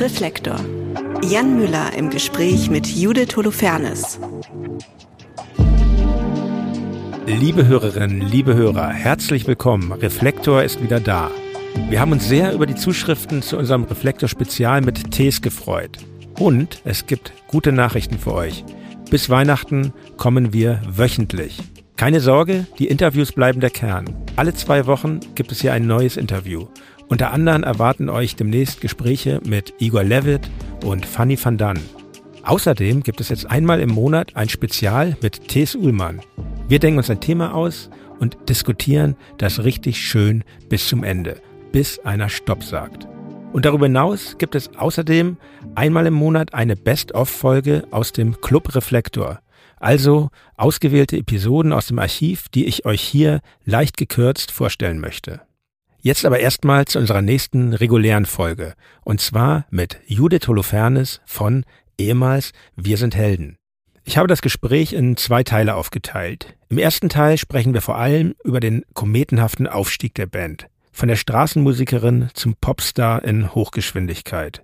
Reflektor. Jan Müller im Gespräch mit Judith Holofernes. Liebe Hörerinnen, liebe Hörer, herzlich willkommen. Reflektor ist wieder da. Wir haben uns sehr über die Zuschriften zu unserem Reflektor-Spezial mit Tees gefreut. Und es gibt gute Nachrichten für euch. Bis Weihnachten kommen wir wöchentlich. Keine Sorge, die Interviews bleiben der Kern. Alle zwei Wochen gibt es hier ein neues Interview. Unter anderem erwarten euch demnächst Gespräche mit Igor Levitt und Fanny van Dan. Außerdem gibt es jetzt einmal im Monat ein Spezial mit Thes Uhlmann. Wir denken uns ein Thema aus und diskutieren das richtig schön bis zum Ende, bis einer Stopp sagt. Und darüber hinaus gibt es außerdem einmal im Monat eine Best-of-Folge aus dem Club Reflektor. Also ausgewählte Episoden aus dem Archiv, die ich euch hier leicht gekürzt vorstellen möchte. Jetzt aber erstmal zu unserer nächsten regulären Folge. Und zwar mit Judith Holofernes von ehemals Wir sind Helden. Ich habe das Gespräch in zwei Teile aufgeteilt. Im ersten Teil sprechen wir vor allem über den kometenhaften Aufstieg der Band. Von der Straßenmusikerin zum Popstar in Hochgeschwindigkeit.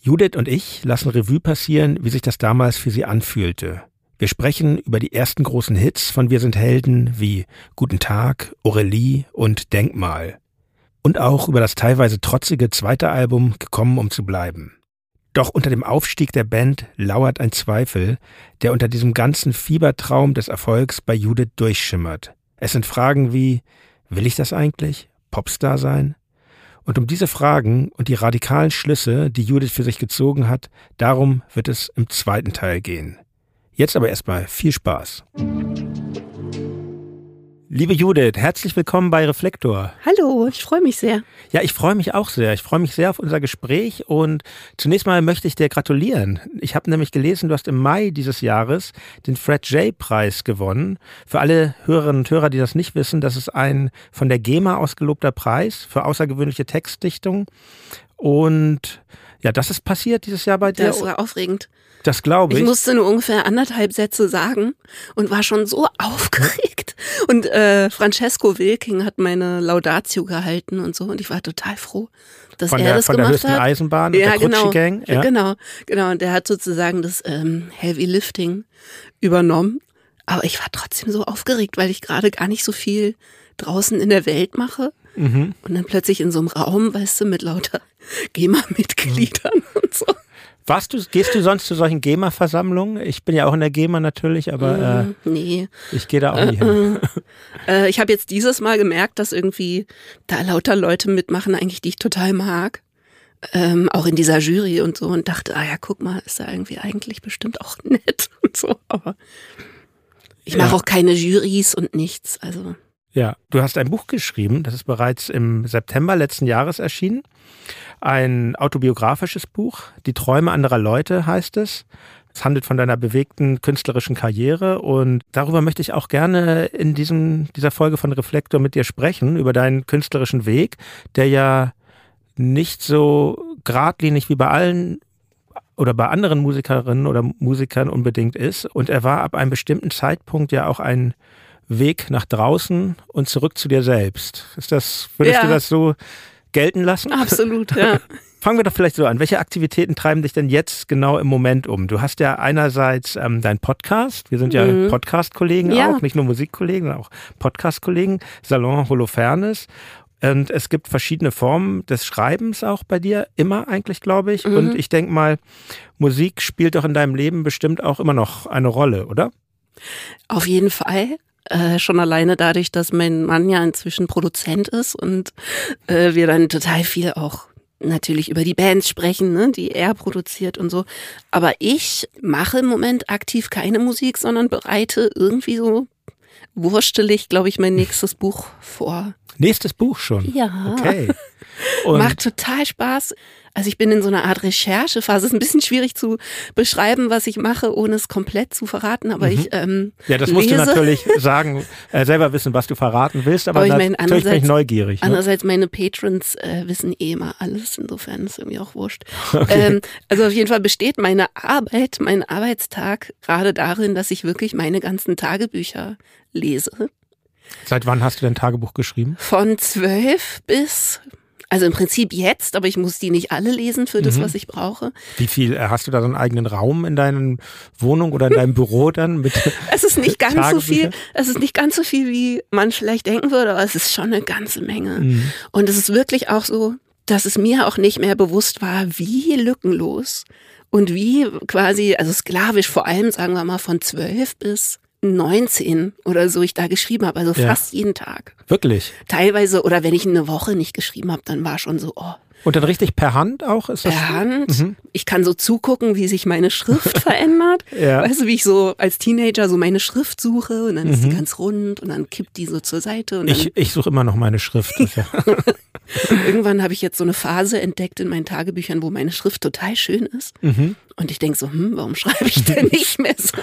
Judith und ich lassen Revue passieren, wie sich das damals für sie anfühlte. Wir sprechen über die ersten großen Hits von Wir sind Helden wie Guten Tag, Aurelie und Denkmal. Und auch über das teilweise trotzige zweite Album Gekommen, um zu bleiben. Doch unter dem Aufstieg der Band lauert ein Zweifel, der unter diesem ganzen Fiebertraum des Erfolgs bei Judith durchschimmert. Es sind Fragen wie, will ich das eigentlich? Popstar sein? Und um diese Fragen und die radikalen Schlüsse, die Judith für sich gezogen hat, darum wird es im zweiten Teil gehen. Jetzt aber erstmal viel Spaß. Liebe Judith, herzlich willkommen bei Reflektor. Hallo, ich freue mich sehr. Ja, ich freue mich auch sehr. Ich freue mich sehr auf unser Gespräch und zunächst mal möchte ich dir gratulieren. Ich habe nämlich gelesen, du hast im Mai dieses Jahres den Fred J. Preis gewonnen. Für alle Hörerinnen und Hörer, die das nicht wissen, das ist ein von der GEMA ausgelobter Preis für außergewöhnliche Textdichtung. Und ja, das ist passiert dieses Jahr bei dir. Das war aufregend. Das glaube ich. Ich musste nur ungefähr anderthalb Sätze sagen und war schon so aufgeregt. Und äh, Francesco Wilking hat meine Laudatio gehalten und so und ich war total froh, dass von er der, das von gemacht der höchsten hat. Eisenbahn, ja, der genau, Gang. Ja. genau, genau. Und der hat sozusagen das ähm, Heavy Lifting übernommen. Aber ich war trotzdem so aufgeregt, weil ich gerade gar nicht so viel draußen in der Welt mache. Mhm. Und dann plötzlich in so einem Raum, weißt du, mit lauter GEMA-Mitgliedern Mhm. und so. Warst du, gehst du sonst zu solchen GEMA-Versammlungen? Ich bin ja auch in der GEMA natürlich, aber Mm, nee. äh, ich gehe da auch nie hin. Äh, ich habe jetzt dieses Mal gemerkt, dass irgendwie da lauter Leute mitmachen, eigentlich die ich total mag. Ähm, auch in dieser Jury und so und dachte, ah ja, guck mal, ist da irgendwie eigentlich bestimmt auch nett und so. Aber ich mache Ja. auch keine Jurys und nichts. Also Ja, du hast ein Buch geschrieben, das ist bereits im September letzten Jahres erschienen. Ein autobiografisches Buch, Die Träume anderer Leute heißt es. Es handelt von deiner bewegten künstlerischen Karriere und darüber möchte ich auch gerne in diesem, dieser Folge von Reflektor mit dir sprechen, über deinen künstlerischen Weg, der ja nicht so geradlinig wie bei allen oder bei anderen Musikerinnen oder Musikern unbedingt ist. Und er war ab einem bestimmten Zeitpunkt ja auch ein Weg nach draußen und zurück zu dir selbst. Ist das, würdest Ja. du das so gelten lassen? absolut, ja. Fangen wir doch vielleicht so an. Welche Aktivitäten treiben dich denn jetzt genau im Moment um? Du hast ja einerseits ähm, deinen Podcast. Wir sind ja Mhm. Podcast-Kollegen Ja. auch, nicht nur Musikkollegen, sondern auch Podcast-Kollegen. Salon Holofernes. Und es gibt verschiedene Formen des Schreibens auch bei dir, immer eigentlich, glaube ich. Mhm. Und ich denke mal, Musik spielt doch in deinem Leben bestimmt auch immer noch eine Rolle, oder? Auf jeden Fall. Äh, schon alleine dadurch, dass mein Mann ja inzwischen Produzent ist und äh, wir dann total viel auch natürlich über die Bands sprechen, ne, die er produziert und so. Aber ich mache im Moment aktiv keine Musik, sondern bereite irgendwie so wurstelig, glaube ich, mein nächstes Buch vor. Nächstes Buch schon. Ja. Okay. Und Macht total Spaß. Also ich bin in so einer Art Recherchephase. Es ist ein bisschen schwierig zu beschreiben, was ich mache, ohne es komplett zu verraten. Aber ich ähm, ja, das musst du natürlich sagen, äh, selber wissen, was du verraten willst, aber, Aber ich meine, natürlich bin ich neugierig. Ne? Andererseits, meine Patrons äh, wissen eh immer alles, insofern ist irgendwie auch wurscht. Ähm, also auf jeden Fall besteht meine Arbeit, mein Arbeitstag gerade darin, dass ich wirklich meine ganzen Tagebücher lese. Seit wann hast du dein Tagebuch geschrieben? Von zwölf bis Also im Prinzip jetzt, aber ich muss die nicht alle lesen für das, Mhm. was ich brauche. Wie viel, äh, hast du da so einen eigenen Raum in deiner Wohnung oder in deinem Büro dann mit? Es ist nicht ganz so viel, es ist nicht ganz so viel, wie man vielleicht denken würde, aber es ist schon eine ganze Menge. Mhm. Und es ist wirklich auch so, dass es mir auch nicht mehr bewusst war, wie lückenlos und wie quasi, also sklavisch vor allem, sagen wir mal, von zwölf bis 19 oder so ich da geschrieben habe, also Ja. fast jeden Tag. Wirklich. Teilweise, oder wenn ich eine Woche nicht geschrieben habe, dann war schon so, oh, Und dann richtig per Hand auch? Ist das? per Hand. Mhm. Ich kann so zugucken, wie sich meine Schrift verändert. Ja. Weißt du, wie ich so als Teenager so meine Schrift suche und dann ist Mhm. die ganz rund und dann kippt die so zur Seite Ich, ich suche immer noch meine Schrift. Ist irgendwann habe ich jetzt so eine Phase entdeckt in meinen Tagebüchern, wo meine Schrift total schön ist. mhm. Und ich denke so, hm, warum schreibe ich denn nicht mehr so?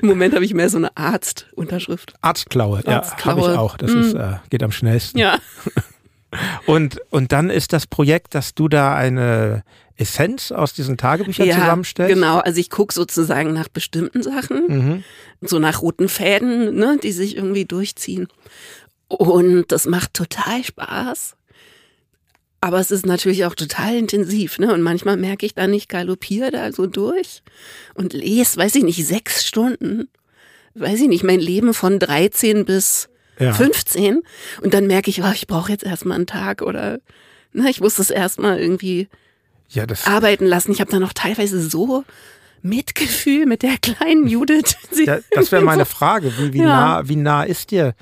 Im Moment habe ich mehr so eine Arztunterschrift. Arztklaue, ja, habe Arztklaue. ich auch. Das Mhm. ist, äh, geht am schnellsten. Ja. Und, und dann ist das Projekt, dass du da eine Essenz aus diesen Tagebüchern ja, zusammenstellst? genau. Also ich gucke sozusagen nach bestimmten Sachen. Mhm. so nach roten Fäden, ne, die sich irgendwie durchziehen. Und das macht total Spaß. Aber es ist natürlich auch total intensiv, ne? Und manchmal merke ich dann, ich galoppiere da so durch und lese, weiß ich nicht, sechs Stunden, weiß ich nicht, mein Leben von 13 bis Ja. 15. Und dann merke ich, oh, ich brauche jetzt erstmal einen Tag oder ne, ich muss das erstmal irgendwie Ja, das, arbeiten lassen. Ich habe dann noch teilweise so Mitgefühl mit der kleinen Judith. Ja, das wäre meine Frage. Wie, wie, nah, wie nah ist dir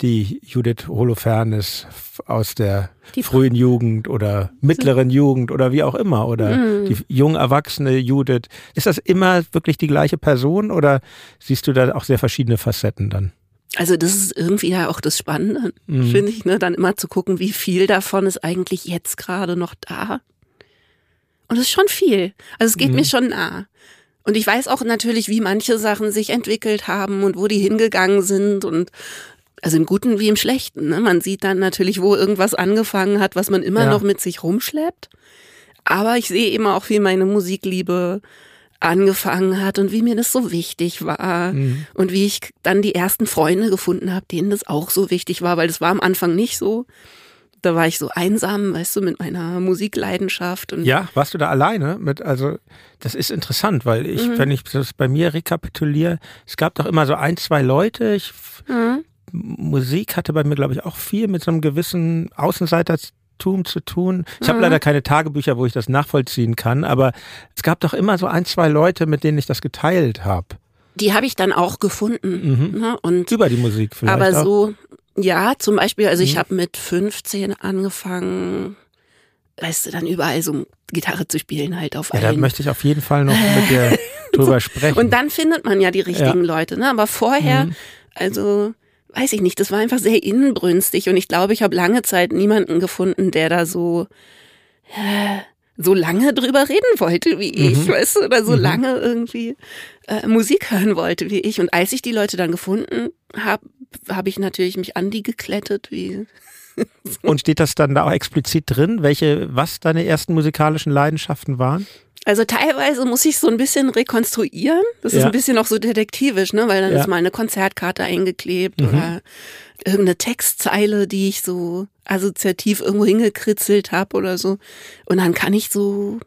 die Judith Holofernes aus der Die- frühen Jugend oder mittleren Jugend oder wie auch immer oder Mhm. die jung erwachsene Judith? Ist das immer wirklich die gleiche Person oder siehst du da auch sehr verschiedene Facetten dann? Also das ist irgendwie ja auch das Spannende, Mhm. finde ich, ne? Dann immer zu gucken, wie viel davon ist eigentlich jetzt gerade noch da. Und es ist schon viel. Also es geht Mhm. mir schon nah. Und ich weiß auch natürlich, wie manche Sachen sich entwickelt haben und wo die hingegangen sind und also im Guten wie im Schlechten. Ne? Man sieht dann natürlich, wo irgendwas angefangen hat, was man immer Ja. noch mit sich rumschleppt. Aber ich sehe immer auch, wie meine Musikliebe angefangen hat und wie mir das so wichtig war Mhm. und wie ich dann die ersten Freunde gefunden habe, denen das auch so wichtig war, weil das war am Anfang nicht so. Da war ich so einsam, weißt du, mit meiner Musikleidenschaft und Ja, warst du da alleine mit? Also, das ist interessant, weil ich, Mhm. wenn ich das bei mir rekapituliere, es gab doch immer so ein, zwei Leute. Ich, Mhm. Musik hatte bei mir, glaube ich, auch viel mit so einem gewissen Außenseitertum zu tun. Ich habe Mhm. leider keine Tagebücher, wo ich das nachvollziehen kann, aber es gab doch immer so ein, zwei Leute, mit denen ich das geteilt habe. die habe ich dann auch gefunden. Mhm. Ne? Und Über die Musik vielleicht. aber auch. so, ja, zum Beispiel, also ich Mhm. habe mit 15 angefangen, weißt du, dann überall so Gitarre zu spielen, halt auf Ja, da möchte ich auf jeden Fall noch mit dir drüber sprechen. Und dann findet man ja die richtigen Leute, ne? Aber vorher, Mhm. also weiß ich nicht, das war einfach sehr inbrünstig und ich glaube, ich habe lange Zeit niemanden gefunden, der da so äh, so lange drüber reden wollte wie ich, Mhm. weißt du, oder so Mhm. lange irgendwie äh, Musik hören wollte wie ich. Und als ich die Leute dann gefunden habe, habe ich natürlich mich an die geklettet, wie Und steht das dann da auch explizit drin, welche, was deine ersten musikalischen Leidenschaften waren? Also teilweise muss ich so ein bisschen rekonstruieren. Das ist Ja. ein bisschen auch so detektivisch, ne? Weil dann Ja. ist mal eine Konzertkarte eingeklebt Mhm. oder irgendeine Textzeile, die ich so assoziativ irgendwo hingekritzelt habe oder so. Und dann kann ich so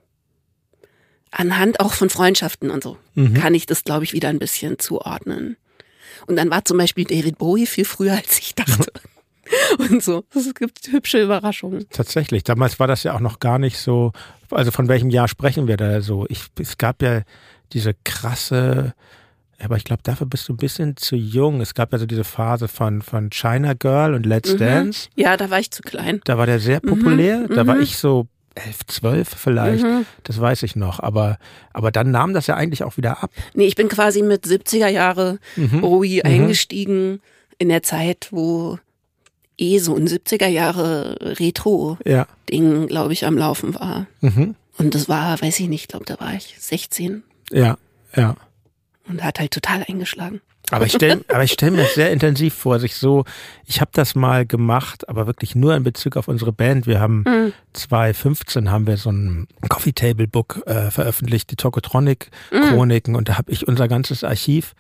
anhand auch von Freundschaften und so, Mhm. kann ich das, glaube ich, wieder ein bisschen zuordnen. Und dann war zum Beispiel David Bowie viel früher, als ich dachte. Und so. Es gibt hübsche Überraschungen. Tatsächlich. Damals war das ja auch noch gar nicht so. Also von welchem Jahr sprechen wir da so? Ich, es gab ja diese krasse, aber ich glaube, dafür bist du ein bisschen zu jung. Es gab ja so diese Phase von, von China Girl und Let's Mhm. Dance. Ja, da war ich zu klein. Da war der sehr populär. Da war mhm. ich so elf, zwölf vielleicht. Mhm. Das weiß ich noch. Aber, aber dann nahm das ja eigentlich auch wieder ab. Nee, ich bin quasi mit 70er Jahre Mhm. Bowie Mhm. eingestiegen in der Zeit, wo eh so ein 70er Jahre Retro-Ding, Ja. glaube ich, am Laufen war. Mhm. Und das war, weiß ich nicht, glaube da war ich 16 Ja. Ja. und hat halt total eingeschlagen. Aber ich stelle aber ich stell mir das sehr intensiv vor, sich so, ich habe das mal gemacht, aber wirklich nur in Bezug auf unsere Band. Wir haben Mhm. 2015 haben wir so ein Coffee Table Book äh, veröffentlicht, die Tokotronic Chroniken und da habe ich unser ganzes Archiv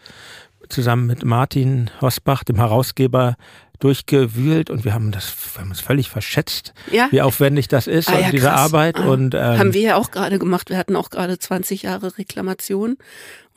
zusammen mit Martin Hosbach, dem Herausgeber, durchgewühlt und wir haben das wir haben uns völlig verschätzt, Ja. wie aufwendig das ist Ah, und ja, diese krass. Arbeit Ah. und ähm, haben wir ja auch gerade gemacht. Wir hatten auch gerade 20 Jahre Reklamation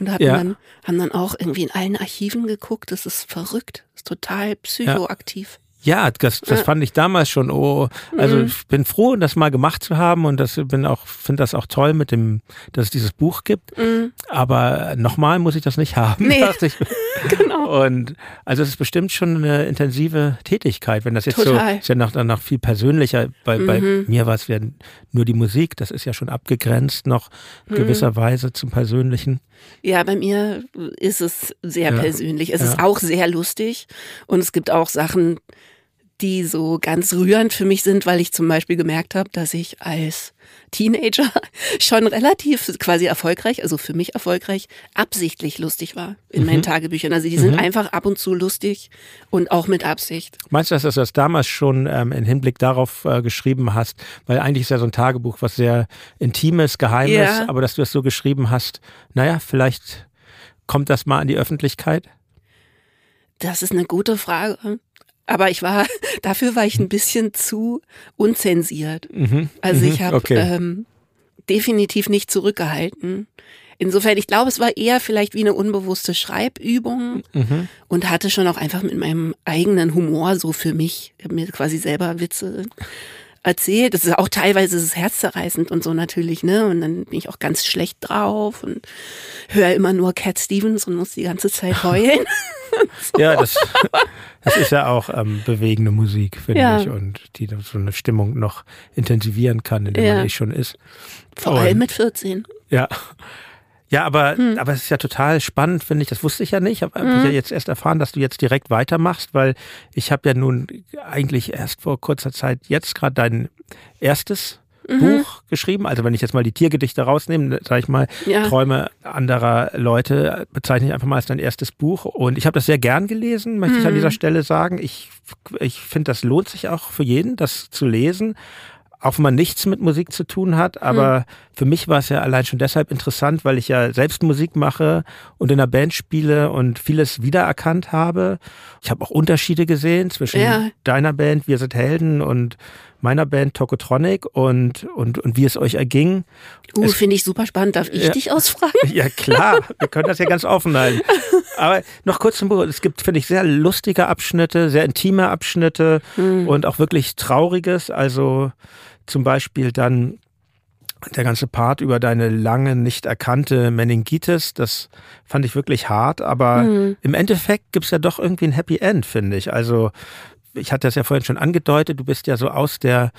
und hatten Ja. dann, haben dann auch irgendwie in allen Archiven geguckt. Das ist verrückt. Das ist total psychoaktiv. Ja, das, das Ja. fand ich damals schon. Oh, also Mhm. ich bin froh, das mal gemacht zu haben und das bin auch finde das auch toll mit dem, dass es dieses Buch gibt. Mhm. Aber nochmal muss ich das nicht haben. Nee. dachte ich. Genau. Und also es ist bestimmt schon eine intensive Tätigkeit, wenn das jetzt Total. so ist ja noch dann noch viel persönlicher. Bei, bei Mhm. mir war es ja nur die Musik. Das ist ja schon abgegrenzt noch Mhm. gewisserweise zum Persönlichen. Ja, bei mir ist es sehr Ja. persönlich. Es Ja. ist auch sehr lustig und es gibt auch Sachen, die so ganz rührend für mich sind, weil ich zum Beispiel gemerkt habe, dass ich als Teenager schon relativ quasi erfolgreich, also für mich erfolgreich, absichtlich lustig war in meinen Tagebüchern. Also die sind Mhm. einfach ab und zu lustig und auch mit Absicht. Meinst du, dass du das damals schon ähm, im Hinblick darauf äh, geschrieben hast? Weil eigentlich ist ja so ein Tagebuch was sehr Intimes, Geheimes, Ja. aber dass du es so geschrieben hast, naja, vielleicht kommt das mal an die Öffentlichkeit. Das ist eine gute Frage. Aber ich war, dafür war ich ein bisschen zu unzensiert. Mhm. Also Mhm. ich habe Okay. ähm, definitiv nicht zurückgehalten. Insofern, ich glaube, es war eher vielleicht wie eine unbewusste Schreibübung Mhm. und hatte schon auch einfach mit meinem eigenen Humor so für mich, ich habe mir quasi selber Witze erzählt. Das ist auch teilweise ist es herzzerreißend und so natürlich, ne? Und dann bin ich auch ganz schlecht drauf und höre immer nur Cat Stevens und muss die ganze Zeit heulen. Ja, das, das ist ja auch ähm, bewegende Musik, finde Ja. ich, und die so eine Stimmung noch intensivieren kann, in der Ja. man eh schon ist. Vor allem mit 14. Ja. Ja, aber, Hm. aber es ist ja total spannend, finde ich. Das wusste ich ja nicht. Habe hab Mhm. ich ja jetzt erst erfahren, dass du jetzt direkt weitermachst, weil ich habe ja nun eigentlich erst vor kurzer Zeit jetzt gerade dein erstes Mhm. Buch geschrieben. Also wenn ich jetzt mal die Tiergedichte rausnehme, sage ich mal, Ja. Träume anderer Leute bezeichne ich einfach mal als dein erstes Buch. Und ich habe das sehr gern gelesen, möchte ich an Mhm. dieser Stelle sagen. Ich, ich finde, das lohnt sich auch für jeden, das zu lesen. Auch wenn man nichts mit Musik zu tun hat, aber für mich war es ja allein schon deshalb interessant, weil ich ja selbst Musik mache und in einer Band spiele und vieles wiedererkannt habe. Ich habe auch Unterschiede gesehen zwischen Ja. deiner Band Wir sind Helden und meiner Band Tokotronic und, und, und wie es euch erging. Uh, finde ich super spannend. Darf ich Ja. dich ausfragen? Ja, klar, wir können das ja ganz offen halten. Aber noch kurz zum Buch. Es gibt, finde ich, sehr lustige Abschnitte, sehr intime Abschnitte und auch wirklich trauriges. Also zum Beispiel dann der ganze Part über deine lange nicht erkannte Meningitis. Das fand ich wirklich hart, aber im Endeffekt gibt's ja doch irgendwie ein Happy End, finde ich. Also ich hatte das ja vorhin schon angedeutet, du bist ja so aus der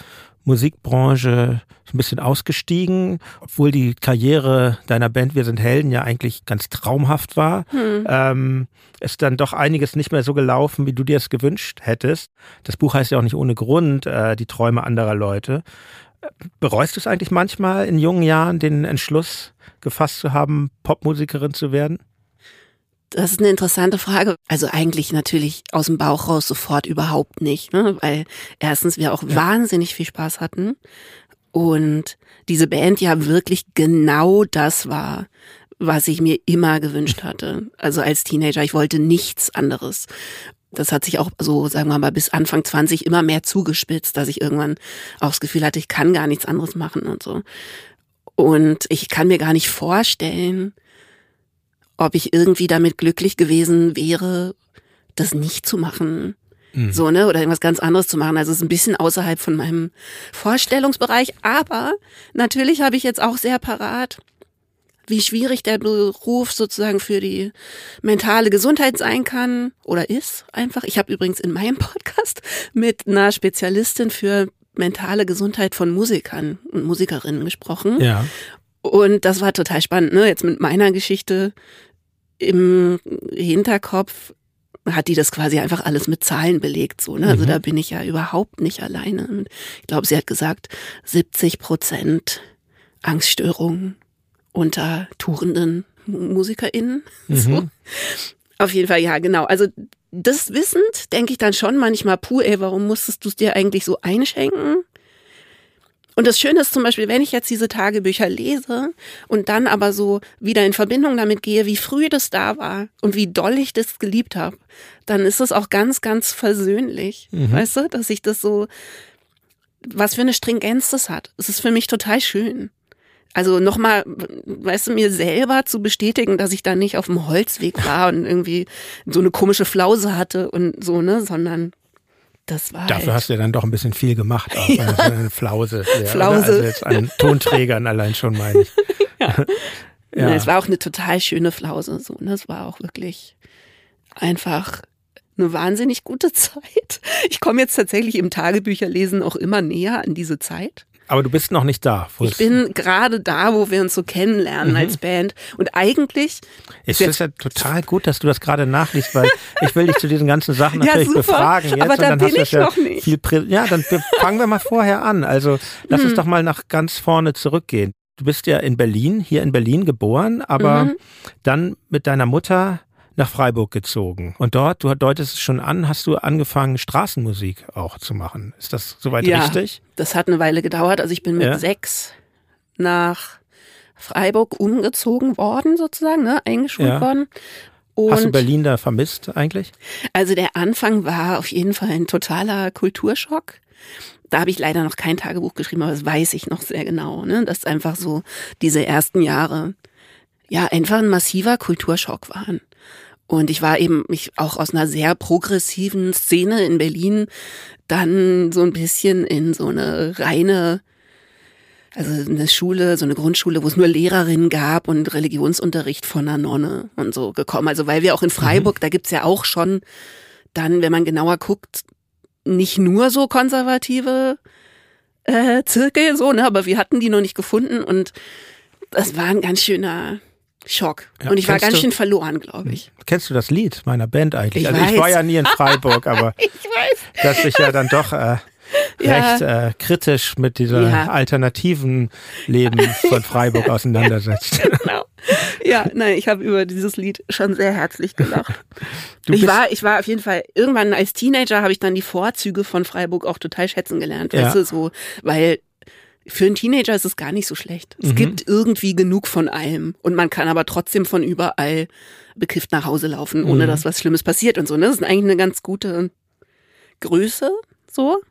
Musikbranche so ein bisschen ausgestiegen, obwohl die Karriere deiner Band Wir sind Helden ja eigentlich ganz traumhaft war. Ähm, ist dann doch einiges nicht mehr so gelaufen, wie du dir es gewünscht hättest. Das Buch heißt ja auch nicht ohne Grund, äh, die Träume anderer Leute. Bereust du es eigentlich manchmal in jungen Jahren, den Entschluss gefasst zu haben, Popmusikerin zu werden? Das ist eine interessante Frage. Also eigentlich natürlich aus dem Bauch raus sofort überhaupt nicht, ne? weil erstens wir auch wahnsinnig viel Spaß hatten und diese Band ja wirklich genau das war, was ich mir immer gewünscht hatte. Also als Teenager, ich wollte nichts anderes. Das hat sich auch so, sagen wir mal, bis Anfang 20 immer mehr zugespitzt, dass ich irgendwann auch das Gefühl hatte, ich kann gar nichts anderes machen und so. Und ich kann mir gar nicht vorstellen, ob ich irgendwie damit glücklich gewesen wäre, das nicht zu machen. So, ne? Oder irgendwas ganz anderes zu machen. Also es ist ein bisschen außerhalb von meinem Vorstellungsbereich. Aber natürlich habe ich jetzt auch sehr parat, wie schwierig der Beruf sozusagen für die mentale Gesundheit sein kann oder ist einfach. Ich habe übrigens in meinem Podcast mit einer Spezialistin für mentale Gesundheit von Musikern und Musikerinnen gesprochen. Ja. Und das war total spannend, ne? Jetzt mit meiner Geschichte im Hinterkopf hat die das quasi einfach alles mit Zahlen belegt, so, ne? Also Mhm. da bin ich ja überhaupt nicht alleine. Und Ich glaube, sie hat gesagt, 70 Prozent Angststörungen unter tourenden Mu- MusikerInnen. So. Mhm. Auf jeden Fall, ja, genau. Also das wissend denke ich dann schon manchmal, puh, ey, warum musstest du es dir eigentlich so einschenken? Und das Schöne ist zum Beispiel, wenn ich jetzt diese Tagebücher lese und dann aber so wieder in Verbindung damit gehe, wie früh das da war und wie doll ich das geliebt habe, dann ist es auch ganz, ganz versöhnlich. Mhm. Weißt du, dass ich das so, was für eine Stringenz das hat. Es ist für mich total schön. Also nochmal, weißt du, mir selber zu bestätigen, dass ich da nicht auf dem Holzweg war und irgendwie so eine komische Flause hatte und so, ne, sondern das war Dafür halt hast du ja dann doch ein bisschen viel gemacht, auch ja. eine Flause. Ja, Flause. Also jetzt an Tonträgern allein schon, meine ich. ja. ja. es war auch eine total schöne Flause, so, ne, es war auch wirklich einfach eine wahnsinnig gute Zeit. Ich komme jetzt tatsächlich im Tagebücherlesen auch immer näher an diese Zeit. Aber du bist noch nicht da. Ich bin gerade da, wo wir uns so kennenlernen mhm. als Band. Und eigentlich. Es ist ja total gut, dass du das gerade nachliest, weil ich will dich zu diesen ganzen Sachen natürlich ja, befragen. Jetzt, aber da bin ich ja noch nicht. Viel ja, dann fangen wir mal vorher an. Also lass mhm. uns doch mal nach ganz vorne zurückgehen. Du bist ja in Berlin, hier in Berlin geboren, aber mhm. dann mit deiner Mutter nach Freiburg gezogen. Und dort, du deutest es schon an, hast du angefangen, Straßenmusik auch zu machen. Ist das soweit ja, richtig? Das hat eine Weile gedauert. Also ich bin mit ja. sechs nach Freiburg umgezogen worden, sozusagen, ne? eingeschult ja. worden. Und Hast du Berlin da vermisst eigentlich? Also der Anfang war auf jeden Fall ein totaler Kulturschock. Da habe ich leider noch kein Tagebuch geschrieben, aber das weiß ich noch sehr genau. Ne? Dass einfach so diese ersten Jahre ja einfach ein massiver Kulturschock waren. Und ich war eben mich auch aus einer sehr progressiven Szene in Berlin dann so ein bisschen in so eine reine, also eine Schule, so eine Grundschule, wo es nur Lehrerinnen gab und Religionsunterricht von einer Nonne und so gekommen. Also weil wir auch in Freiburg, mhm. da gibt's ja auch schon dann, wenn man genauer guckt, nicht nur so konservative äh, Zirkel, so, ne, aber wir hatten die noch nicht gefunden und das war ein ganz schöner Schock. Ja, und ich war ganz du, schön verloren, glaube ich. Kennst du das Lied meiner Band eigentlich? Ich also weiß. ich war ja nie in Freiburg, aber ich weiß. dass ich ja dann doch äh, ja. recht äh, kritisch mit dieser ja. alternativen Leben von Freiburg auseinandersetzt. genau. Ja, nein, ich habe über dieses Lied schon sehr herzlich gelacht. Ich war, ich war auf jeden Fall irgendwann als Teenager habe ich dann die Vorzüge von Freiburg auch total schätzen gelernt, ja. weißt du, so, weil für einen Teenager ist es gar nicht so schlecht. Es mhm. gibt irgendwie genug von allem und man kann aber trotzdem von überall bekifft nach Hause laufen, ohne mhm. dass was Schlimmes passiert und so. Ne? Das ist eigentlich eine ganz gute Größe so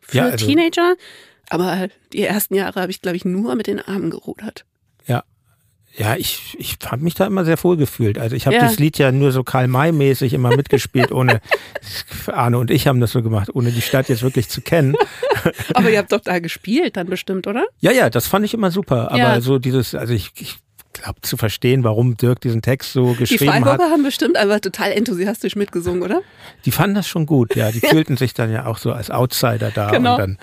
für ja, also Teenager. Aber die ersten Jahre habe ich, glaube ich, nur mit den Armen gerudert. Ja, ich, ich habe mich da immer sehr wohl gefühlt. Also ich habe ja. das Lied ja nur so Karl-May-mäßig immer mitgespielt, ohne Arne und ich haben das so gemacht, ohne die Stadt jetzt wirklich zu kennen. Aber ihr habt doch da gespielt dann bestimmt, oder? Ja, ja, das fand ich immer super. Aber ja. so dieses, also ich, ich glaube, zu verstehen, warum Dirk diesen Text so geschrieben hat. Die Freiburger hat. haben bestimmt einfach total enthusiastisch mitgesungen, oder? Die fanden das schon gut, ja. Die fühlten sich dann ja auch so als Outsider da genau. und dann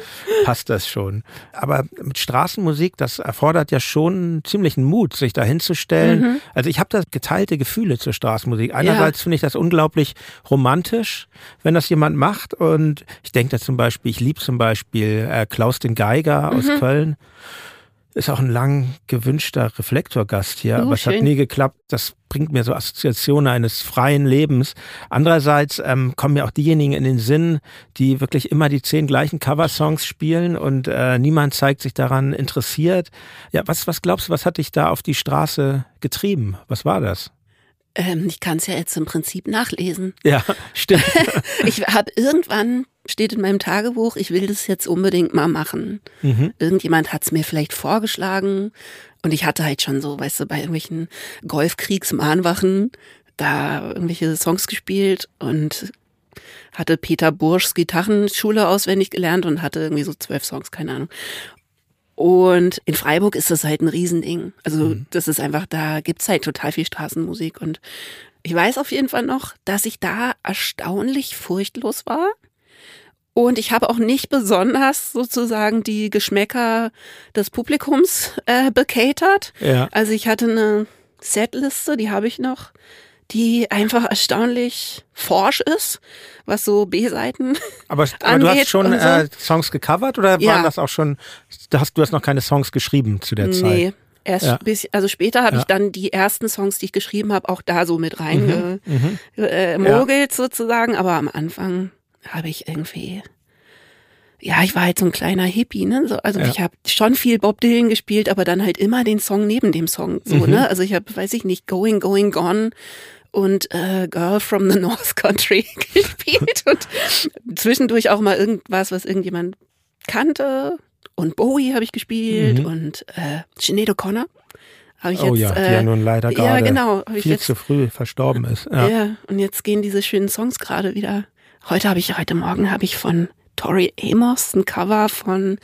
passt das schon. Aber mit Straßenmusik, das erfordert ja schon ziemlichen Mut, sich da hinzustellen. Mhm. Also ich habe da geteilte Gefühle zur Straßenmusik. Einerseits ja. finde ich das unglaublich romantisch, wenn das jemand macht. Und ich denke da zum Beispiel, ich liebe zum Beispiel äh, Klaus den Geiger aus mhm. Köln ist auch ein lang gewünschter Reflektorgast hier, oh, aber es hat nie geklappt. Das bringt mir so Assoziationen eines freien Lebens. Andererseits ähm, kommen mir auch diejenigen in den Sinn, die wirklich immer die zehn gleichen Coversongs spielen und äh, niemand zeigt sich daran interessiert. Ja, was, was glaubst du, was hat dich da auf die Straße getrieben? Was war das? Ähm, ich kann es ja jetzt im Prinzip nachlesen. Ja, stimmt. ich habe irgendwann steht in meinem Tagebuch, ich will das jetzt unbedingt mal machen. Mhm. Irgendjemand hat es mir vielleicht vorgeschlagen und ich hatte halt schon so, weißt du, bei irgendwelchen Golfkriegsmahnwachen da irgendwelche Songs gespielt und hatte Peter Burschs Gitarrenschule auswendig gelernt und hatte irgendwie so zwölf Songs, keine Ahnung. Und in Freiburg ist das halt ein Riesending. Also mhm. das ist einfach, da gibt's halt total viel Straßenmusik. Und ich weiß auf jeden Fall noch, dass ich da erstaunlich furchtlos war. Und ich habe auch nicht besonders sozusagen die Geschmäcker des Publikums äh, bekatert. Ja. Also ich hatte eine Setliste, die habe ich noch, die einfach erstaunlich forsch ist, was so B-Seiten aber, aber du hast schon so. äh, Songs gecovert oder ja. waren das auch schon, du hast, du hast noch keine Songs geschrieben zu der nee. Zeit? Nee. Erst ja. bis, also später habe ja. ich dann die ersten Songs, die ich geschrieben habe, auch da so mit reingemogelt mhm. mhm. äh, ja. sozusagen, aber am Anfang habe ich irgendwie ja, ich war halt so ein kleiner Hippie, ne? So, also Ja. ich habe schon viel Bob Dylan gespielt, aber dann halt immer den Song neben dem Song. So, Mhm. ne? Also ich habe, weiß ich nicht, Going, Going, Gone und äh, Girl from the North Country gespielt und zwischendurch auch mal irgendwas, was irgendjemand kannte. Und Bowie habe ich gespielt Mhm. und äh, Sinead O'Connor habe ich oh jetzt. ja, die äh, ja nun leider ja, gerade genau, hab ich viel jetzt- zu früh verstorben ist. Ja. ja. und jetzt gehen diese schönen Songs gerade wieder. Heute habe ich, heute Morgen habe ich von Tori Amos ein Cover von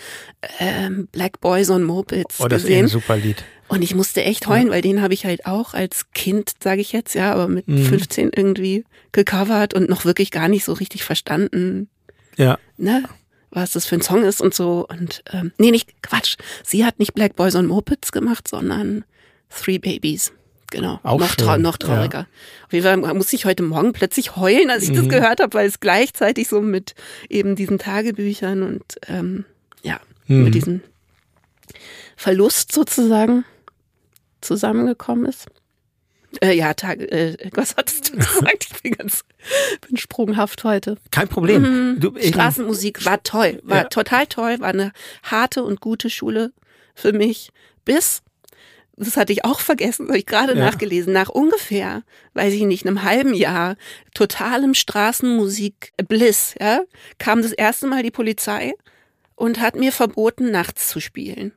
ähm, Black Boys on Mopeds Oh, das ist eh ein gesehen. super Lied. Und ich musste echt heulen, weil den habe ich halt auch als Kind, sage ich jetzt, ja, aber mit Mhm. 15 irgendwie gecovert und noch wirklich gar nicht so richtig verstanden, Ja. ne? Was das für ein Song ist und so. Und ähm, nee, nicht Quatsch. Sie hat nicht Black Boys on Mopeds gemacht, sondern Three Babies. Genau. Auch noch, schön, noch trauriger. Auf jeden Fall musste ich heute Morgen plötzlich heulen, als ich das Mhm. gehört habe, weil es gleichzeitig so mit eben diesen Tagebüchern und ähm, ja, Mhm. mit diesem Verlust sozusagen zusammengekommen ist. Äh, ja, Tag, äh, was hattest du gesagt? Ich bin ganz bin sprunghaft heute. Kein Problem. Du, Mhm. Straßenmusik war toll, war Ja. total toll, war eine harte und gute Schule für mich, bis, das hatte ich auch vergessen, habe ich gerade Ja. nachgelesen, nach ungefähr, weiß ich nicht, einem halben Jahr totalem Straßenmusik-Bliss, ja, kam das erste Mal die Polizei und hat mir verboten, nachts zu spielen.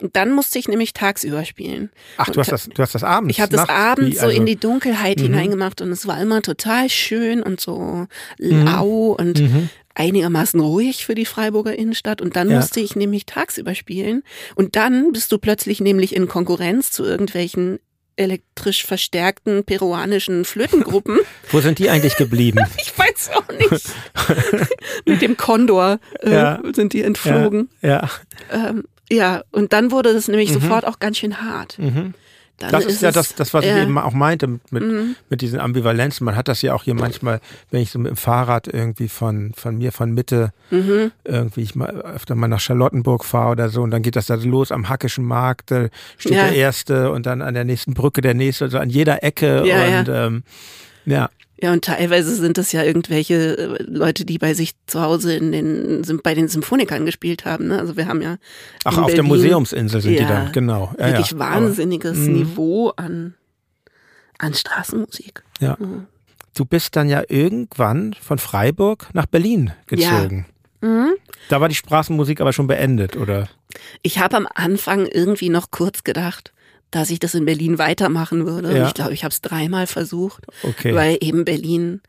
Und dann musste ich nämlich tagsüber spielen. ach, du hast das, du hast das abends. Ich habe das abends wie, so also- in die Dunkelheit hineingemacht und es war immer total schön und so lau und Mhm. einigermaßen ruhig für die Freiburger Innenstadt. Und dann Ja. musste ich nämlich tagsüber spielen. Und dann bist du plötzlich nämlich in Konkurrenz zu irgendwelchen elektrisch verstärkten peruanischen Flötengruppen. Wo sind die eigentlich geblieben? Ich weiß auch nicht. Mit dem Kondor äh, Ja. sind die entflogen. ja. Ähm, ja, und dann wurde das nämlich sofort auch ganz schön hart. Mhm. Das ist, ja es- das, das, was ich ja. Mhm. eben auch meinte mit, mit, mit diesen Ambivalenzen. Man hat das ja auch hier manchmal, wenn ich so mit dem Fahrrad irgendwie von, von mir, von Mitte, Mhm. irgendwie ich mal öfter mal nach Charlottenburg fahre oder so und dann geht das da los am Hackischen Markt, da steht Ja. der erste und dann an der nächsten Brücke der nächste, also an jeder Ecke Ja, und Ähm, ja. Ja, und teilweise sind das ja irgendwelche äh, Leute, die bei sich zu Hause in den, bei den Symphonikern gespielt haben. Ne? Also wir haben ja Ach, auf der Berlin Museumsinsel sind die Ja. dann, genau. Ja, wirklich ja. wahnsinniges Aber, mhm. Niveau an, an Straßenmusik. Ja. Du bist dann ja irgendwann von Freiburg nach Berlin gezogen. Mhm. Da war die Straßenmusik aber schon beendet, oder? Ich habe am Anfang irgendwie noch kurz gedacht, dass ich das in Berlin weitermachen würde. Ja. Und ich glaube, ich habe es dreimal versucht, Okay. weil eben Berlin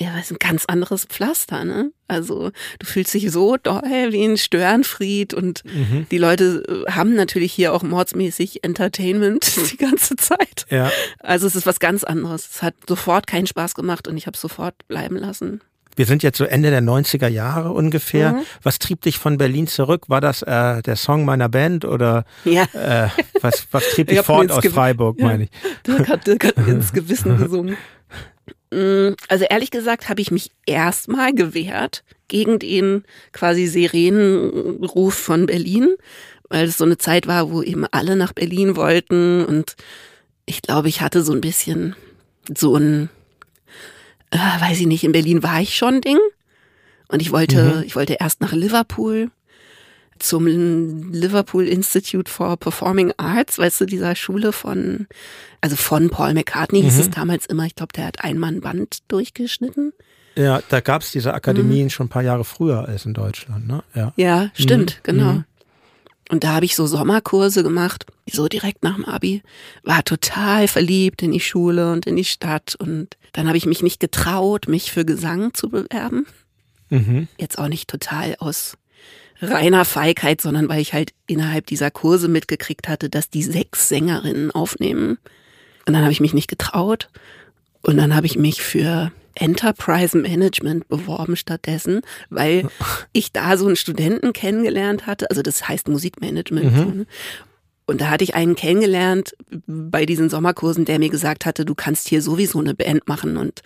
ja, ist ein ganz anderes Pflaster, ne? Also du fühlst dich so doll wie ein Störenfried und Mhm. die Leute äh, haben natürlich hier auch mordsmäßig Entertainment die ganze Zeit. Ja. Also es ist was ganz anderes. Es hat sofort keinen Spaß gemacht und ich habe sofort bleiben lassen. Wir sind jetzt so Ende der 90er Jahre ungefähr. Mhm. Was trieb dich von Berlin zurück? War das äh, der Song meiner Band oder Ja, äh, was, was trieb Ich dich fort aus Gew- Freiburg, Ja. meine ich? Dirk hat, Dirk hat ins Gewissen gesungen. Mm, Also ehrlich gesagt habe ich mich erstmal gewehrt gegen den quasi Sirenenruf von Berlin, weil es so eine Zeit war, wo eben alle nach Berlin wollten und ich glaube, ich hatte so ein bisschen so ein, äh, weiß ich nicht, in Berlin war ich schon Ding und ich wollte, ich wollte erst nach Liverpool zum Liverpool Institute for Performing Arts, weißt du, dieser Schule von, also von Paul McCartney hieß Mhm. es damals immer, ich glaube, der hat einmal ein Band durchgeschnitten. Ja, da gab es diese Akademien schon ein paar Jahre früher als in Deutschland, ne? Ja. Ja, stimmt, Mhm. genau. Und da habe ich so Sommerkurse gemacht, so direkt nach dem Abi. War total verliebt in die Schule und in die Stadt. Und dann habe ich mich nicht getraut, mich für Gesang zu bewerben. Mhm. Jetzt auch nicht total aus reiner Feigheit, sondern weil ich halt innerhalb dieser Kurse mitgekriegt hatte, dass die sechs Sängerinnen aufnehmen. Und dann habe ich mich nicht getraut. Und dann habe ich mich für Enterprise Management beworben stattdessen, weil ich da so einen Studenten kennengelernt hatte. Also das heißt Musikmanagement. so, ne? Und da hatte ich einen kennengelernt bei diesen Sommerkursen, der mir gesagt hatte, du kannst hier sowieso eine Band machen und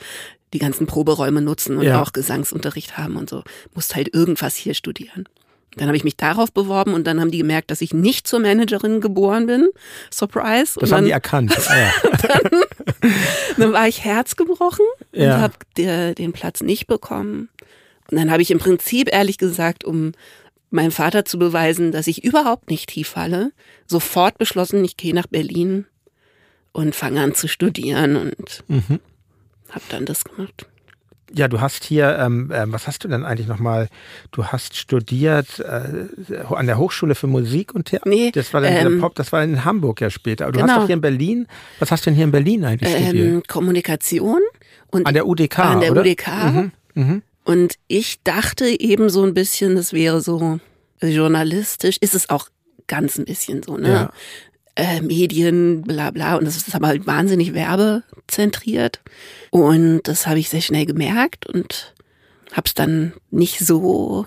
die ganzen Proberäume nutzen und Ja. auch Gesangsunterricht haben und so. Musst halt irgendwas hier studieren. Dann habe ich mich darauf beworben und dann haben die gemerkt, dass ich nicht zur Managerin geboren bin. Surprise. Das und haben dann, die erkannt. Ah, ja. dann war ich herzgebrochen Ja. und habe den Platz nicht bekommen. Und dann habe ich im Prinzip, ehrlich gesagt, um meinem Vater zu beweisen, dass ich überhaupt nicht tief falle, sofort beschlossen, ich gehe nach Berlin und fange an zu studieren und mhm. habe dann das gemacht. Ja, du hast hier, ähm, äh, was hast du denn eigentlich nochmal? Du hast studiert äh, an der Hochschule für Musik und Theater. Nee, das war dann ähm, Pop, das war in Hamburg ja später. Aber du genau. hast doch hier in Berlin, was hast du denn hier in Berlin eigentlich ähm, studiert? Kommunikation und an der UDK. An der oder? UDK. Mhm, mhm. Und ich dachte eben so ein bisschen, das wäre so journalistisch, ist es auch ganz ein bisschen so, ne? Ja. Äh, Medien, bla bla. Und das ist aber halt wahnsinnig werbezentriert. Und das habe ich sehr schnell gemerkt und habe es dann nicht so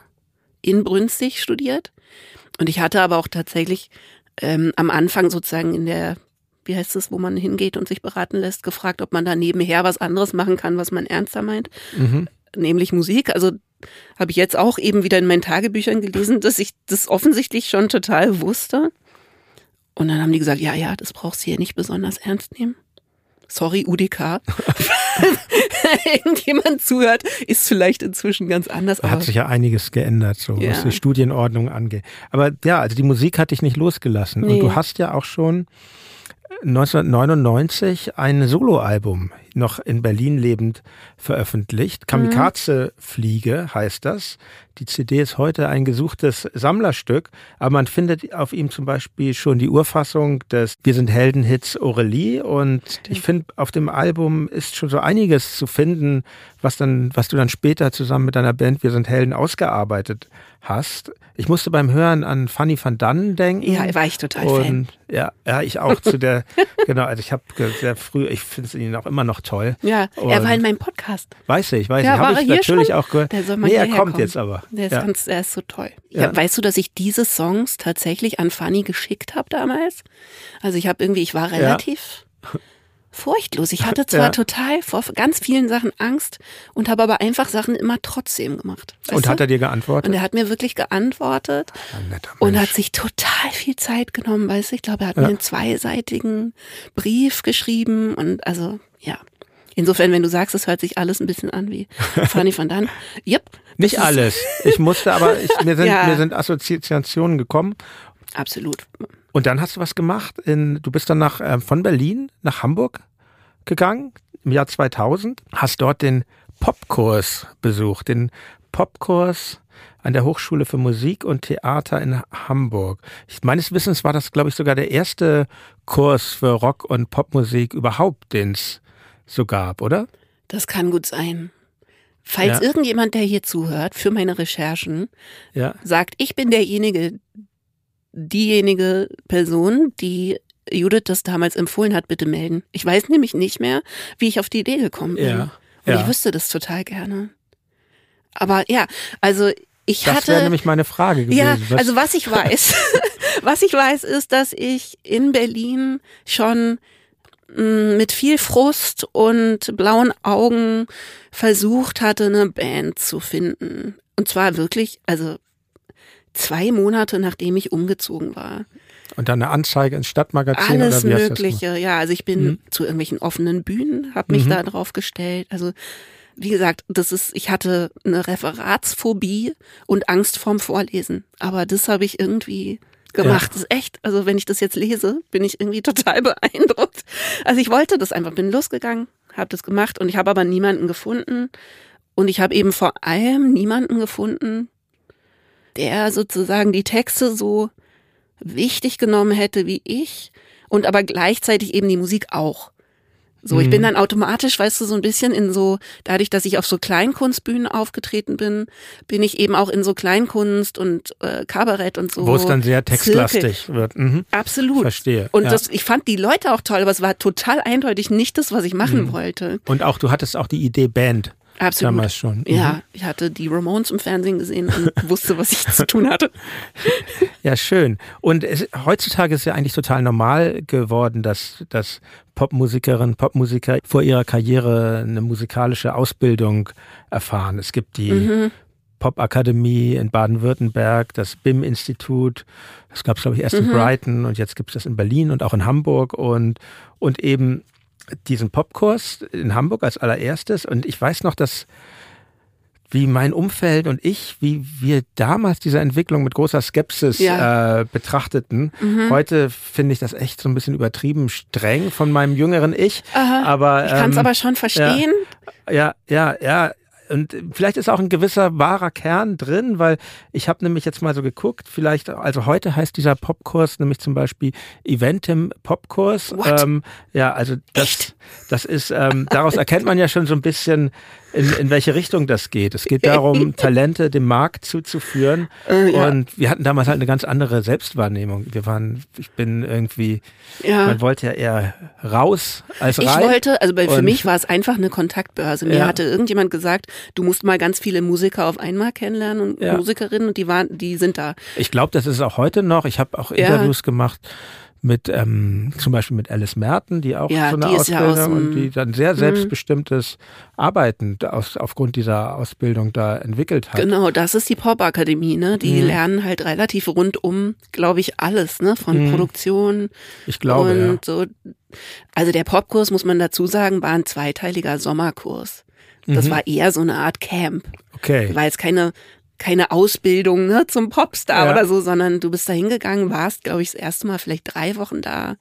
inbrünstig studiert. Und ich hatte aber auch tatsächlich ähm, am Anfang sozusagen in der, wie heißt es, wo man hingeht und sich beraten lässt, gefragt, ob man da nebenher was anderes machen kann, was man ernster meint. Mhm. Nämlich Musik. Also habe ich jetzt auch eben wieder in meinen Tagebüchern gelesen, dass ich das offensichtlich schon total wusste. Und dann haben die gesagt, ja, ja, das brauchst du hier nicht besonders ernst nehmen. Sorry, UDK. Irgendjemand zuhört, ist vielleicht inzwischen ganz anders. Da hat sich ja einiges geändert, so ja. was die Studienordnung angeht. Aber ja, also die Musik hat dich nicht losgelassen. Nee. Und du hast ja auch schon 1999 ein Soloalbum noch in Berlin lebend veröffentlicht. Kamikaze Fliege heißt das. Die CD ist heute ein gesuchtes Sammlerstück, aber man findet auf ihm zum Beispiel schon die Urfassung des Wir sind Helden-Hits Aurelie und ich finde, auf dem Album ist schon so einiges zu finden, was dann, was du dann später zusammen mit deiner Band Wir sind Helden ausgearbeitet hast. Ich musste beim Hören an Fanny van Dannen denken. Ja, war ich total und, Fan. Ja, ja, ich auch zu der, genau, also ich habe sehr früh, ich finde ihn auch immer noch toll. Ja, und er war in meinem Podcast. Weiß ich, weiß ja, ich. Habe ich natürlich schon? auch gehört. Nee, er kommt kommen. jetzt aber. Der ist, ja. ganz, er ist so toll. Ja. ja. weißt du, dass ich diese Songs tatsächlich an Fanny geschickt habe damals? Also ich habe irgendwie, ich war relativ furchtlos. Ich hatte zwar ja. total vor ganz vielen Sachen Angst und habe aber einfach Sachen immer trotzdem gemacht. Und hat er dir geantwortet? Und er hat mir wirklich geantwortet und hat sich total viel Zeit genommen, weißt du? Ich glaube, er hat ja. mir einen zweiseitigen Brief geschrieben und also, ja. Insofern, wenn du sagst, es hört sich alles ein bisschen an wie Fanny van Dan. Yep. Nicht alles. Ich musste aber, ich, mir, sind, ja. mir sind Assoziationen gekommen. Absolut. Und dann hast du was gemacht. In, du bist dann nach, äh, von Berlin nach Hamburg gegangen im Jahr 2000, hast dort den Popkurs besucht, den Popkurs an der Hochschule für Musik und Theater in Hamburg. Ich, meines Wissens war das, glaube ich, sogar der erste Kurs für Rock- und Popmusik überhaupt, den es so gab, oder? Das kann gut sein. Falls ja. irgendjemand, der hier zuhört, für meine Recherchen ja. sagt, ich bin derjenige, diejenige Person, die Judith das damals empfohlen hat, bitte melden. Ich weiß nämlich nicht mehr, wie ich auf die Idee gekommen bin. Ja, Und ich wüsste das total gerne. Aber ja, also ich das hatte. Das wäre nämlich meine Frage gewesen. Ja, also was ich weiß, was ich weiß, ist, dass ich in Berlin schon mit viel Frust und blauen Augen versucht hatte, eine Band zu finden. Und zwar wirklich, also zwei Monate nachdem ich umgezogen war. Und dann eine Anzeige ins Stadtmagazin Alles oder wie Mögliche, ja. Also ich bin mhm. zu irgendwelchen offenen Bühnen, habe mich mhm. da drauf gestellt. Also wie gesagt, das ist, ich hatte eine Referatsphobie und Angst vorm Vorlesen. Aber das habe ich irgendwie gemacht. Ja. Das ist echt, also wenn ich das jetzt lese, bin ich irgendwie total beeindruckt. Also ich wollte das einfach, bin losgegangen, habe das gemacht und ich habe aber niemanden gefunden. Und ich habe eben vor allem niemanden gefunden, der sozusagen die Texte so wichtig genommen hätte wie ich und aber gleichzeitig eben die Musik auch. So, ich bin mhm. dann automatisch, weißt du, so ein bisschen in so, dadurch, dass ich auf so Kleinkunstbühnen aufgetreten bin, bin ich eben auch in so Kleinkunst und äh, Kabarett und so. Wo es dann sehr textlastig Zirkel. wird. Mhm. Absolut. Verstehe. Und ja. das, ich fand die Leute auch toll, aber es war total eindeutig nicht das, was ich machen mhm. wollte. Und auch, du hattest auch die Idee Band. Absolut. Damals schon. Mhm. Ja, ich hatte die Ramones im Fernsehen gesehen und wusste, was ich zu tun hatte. Ja, schön. Und es, heutzutage ist ja eigentlich total normal geworden, dass, dass Popmusikerinnen, Popmusiker vor ihrer Karriere eine musikalische Ausbildung erfahren. Es gibt die mhm. Popakademie in Baden-Württemberg, das BIM-Institut. Das gab es, glaube ich, erst mhm. in Brighton und jetzt gibt es das in Berlin und auch in Hamburg und, und eben diesen Popkurs in Hamburg als allererstes und ich weiß noch, dass wie mein Umfeld und ich, wie wir damals diese Entwicklung mit großer Skepsis Ja. äh, betrachteten. Mhm. Heute finde ich das echt so ein bisschen übertrieben streng von meinem jüngeren Ich. aber ich kann es ähm, aber schon verstehen. ja, ja, ja. Und vielleicht ist auch ein gewisser wahrer Kern drin, weil ich habe nämlich jetzt mal so geguckt, vielleicht, also heute heißt dieser Popkurs nämlich zum Beispiel Eventim Popkurs. Ähm, ja, also das, das ist, ähm, daraus erkennt man ja schon so ein bisschen, in, in welche Richtung das geht. Es geht darum, Talente dem Markt zuzuführen. Äh, ja. Und wir hatten damals halt eine ganz andere Selbstwahrnehmung. Wir waren, ich bin irgendwie, Ja. man wollte ja eher raus als Ich rein. wollte, also bei, für mich war es einfach eine Kontaktbörse. Mir Ja. hatte irgendjemand gesagt, du musst mal ganz viele Musiker auf einmal kennenlernen und. Musikerinnen und die waren, die sind da. Ich glaube, das ist auch heute noch. Ich habe auch. Interviews gemacht mit ähm, zum Beispiel mit Alice Merton, die auch Ja, so eine ja Ausbildung aus dem- und die dann sehr selbstbestimmtes Arbeiten aus, aufgrund dieser Ausbildung da entwickelt hat. Genau, das ist die Popakademie, ne? Die Mhm. lernen halt relativ rundum, glaube ich, alles, ne? Von Mhm. Produktion Ich glaube, ja. und so. Also der Popkurs, muss man dazu sagen, war ein zweiteiliger Sommerkurs. Das Mhm. war eher so eine Art Camp. Okay. War jetzt keine, keine Ausbildung ne, zum Popstar Ja. oder so, sondern du bist da hingegangen, warst, glaube ich, das erste Mal vielleicht drei Wochen da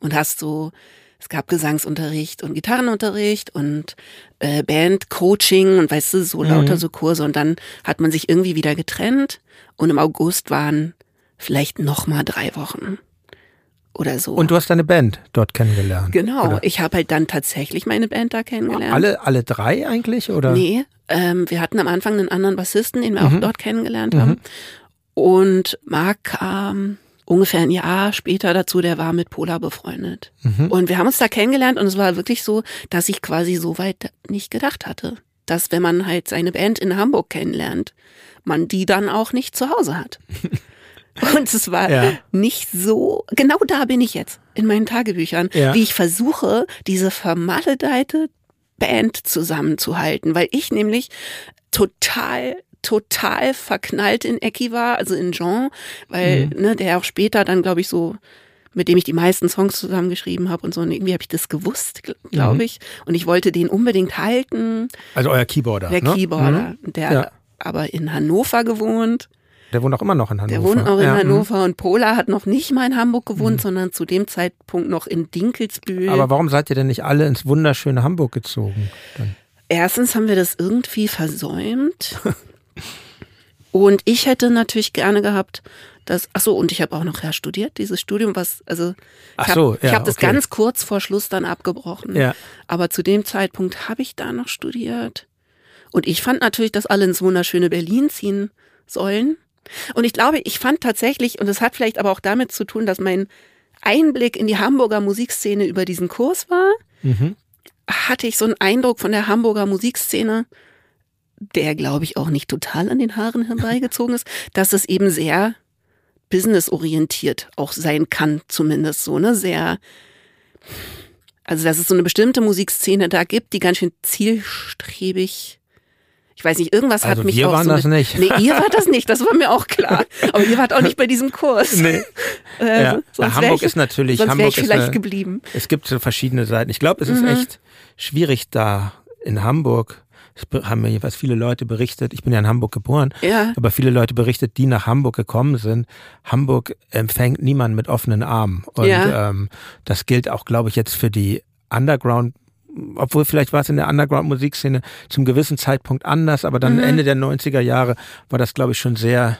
und hast so, es gab Gesangsunterricht und Gitarrenunterricht und äh, Bandcoaching und weißt du, so Mhm. lauter so Kurse und dann hat man sich irgendwie wieder getrennt und im August waren vielleicht noch mal drei Wochen oder so. Und du hast deine Band dort kennengelernt. genau, Oder? ich habe halt dann tatsächlich meine Band da kennengelernt. Alle, alle drei eigentlich? Oder? Nee, ähm, wir hatten am Anfang einen anderen Bassisten, den wir Mhm. auch dort kennengelernt haben. Und Marc kam ungefähr ein Jahr später dazu, der war mit Pola befreundet. Mhm. Und wir haben uns da kennengelernt und es war wirklich so, dass ich quasi so weit nicht gedacht hatte, dass wenn man halt seine Band in Hamburg kennenlernt, man die dann auch nicht zu Hause hat. Und es war Ja. nicht so, genau da bin ich jetzt in meinen Tagebüchern, Ja. wie ich versuche, diese vermaledeite Band zusammenzuhalten, weil ich nämlich total total verknallt in Ecki war, also in Jean, weil ne, der auch später dann, glaube ich, so mit dem ich die meisten Songs zusammengeschrieben habe und so. Und irgendwie habe ich das gewusst, glaube Mhm. ich. Und ich wollte den unbedingt halten, Also euer Keyboarder. der ne? Keyboarder. Der Ja. aber in Hannover gewohnt. Der wohnt auch immer noch in Hannover. Der wohnt auch in Ja, mhm. Hannover und Pola hat noch nicht mal in Hamburg gewohnt, sondern zu dem Zeitpunkt noch in Dinkelsbühl. Aber warum seid ihr denn nicht alle ins wunderschöne Hamburg gezogen? Dann? Erstens haben wir das irgendwie versäumt. und ich hätte natürlich gerne gehabt, dass, ach so, und ich habe auch noch ja studiert, dieses Studium, was, also, ich habe so, ja, hab das okay. ganz kurz vor Schluss dann abgebrochen. Ja. Aber zu dem Zeitpunkt habe ich da noch studiert. Und ich fand natürlich, dass alle ins wunderschöne Berlin ziehen sollen. Und ich glaube, ich fand tatsächlich, und das hat vielleicht aber auch damit zu tun, dass mein Einblick in die Hamburger Musikszene über diesen Kurs war, Mhm. hatte ich so einen Eindruck von der Hamburger Musikszene, der, glaube ich, auch nicht total an den Haaren herbeigezogen ist, dass es eben sehr businessorientiert auch sein kann, zumindest so, ne? Sehr, also dass es so eine bestimmte Musikszene da gibt, die ganz schön zielstrebig. Ich weiß nicht, irgendwas Also hat mich wir auch waren so das mit, nicht. Nee, ihr wart das nicht, das war mir auch klar. Aber ihr wart auch nicht bei diesem Kurs. Nee. Äh, Ja. wär Hamburg ich, ist natürlich- Sonst Hamburg ich ist vielleicht eine- geblieben. Es gibt so verschiedene Seiten. Ich glaube, es ist Mhm. echt schwierig da in Hamburg. Es be- haben mir jeweils viele Leute berichtet. Ich bin ja in Hamburg geboren. Ja. Aber viele Leute berichtet, die nach Hamburg gekommen sind. Hamburg empfängt niemanden mit offenen Armen. Und Ja. ähm, das gilt auch, glaube ich, jetzt für die Underground obwohl vielleicht war es in der Underground-Musikszene zum gewissen Zeitpunkt anders, aber dann Mhm. Ende der 90er Jahre war das, glaube ich, schon sehr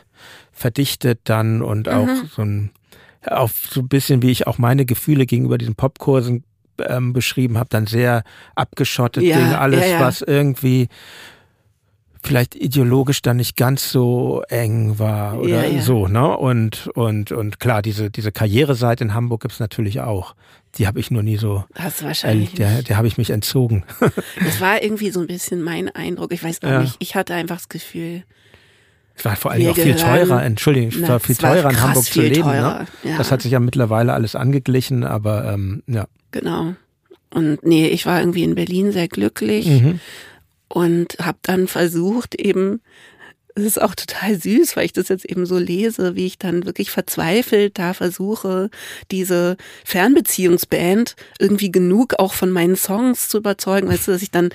verdichtet dann und auch Mhm. so ein, auf so ein bisschen, wie ich auch meine Gefühle gegenüber diesen Popkursen ähm, beschrieben habe, dann sehr abgeschottet Ja, gegen alles, ja, ja. was irgendwie vielleicht ideologisch dann nicht ganz so eng war oder Ja, ja. so, ne? Und, und, und klar, diese, diese Karriereseite in Hamburg gibt's natürlich auch. Die habe ich nur nie so Das wahrscheinlich. erlebt. Der, der habe ich mich entzogen. Das war irgendwie so ein bisschen mein Eindruck. Ich weiß auch Ja. nicht. Ich hatte einfach das Gefühl, Es war vor allem auch viel teurer, Entschuldigung, es war viel es war teurer in Hamburg zu leben. teurer, Ne? ja. Das hat sich ja mittlerweile alles angeglichen, aber ähm, ja. genau. Und nee, ich war irgendwie in Berlin sehr glücklich Mhm. Und habe dann versucht eben, es ist auch total süß, weil ich das jetzt eben so lese, wie ich dann wirklich verzweifelt da versuche, diese Fernbeziehungsband irgendwie genug auch von meinen Songs zu überzeugen, weißt du, dass ich dann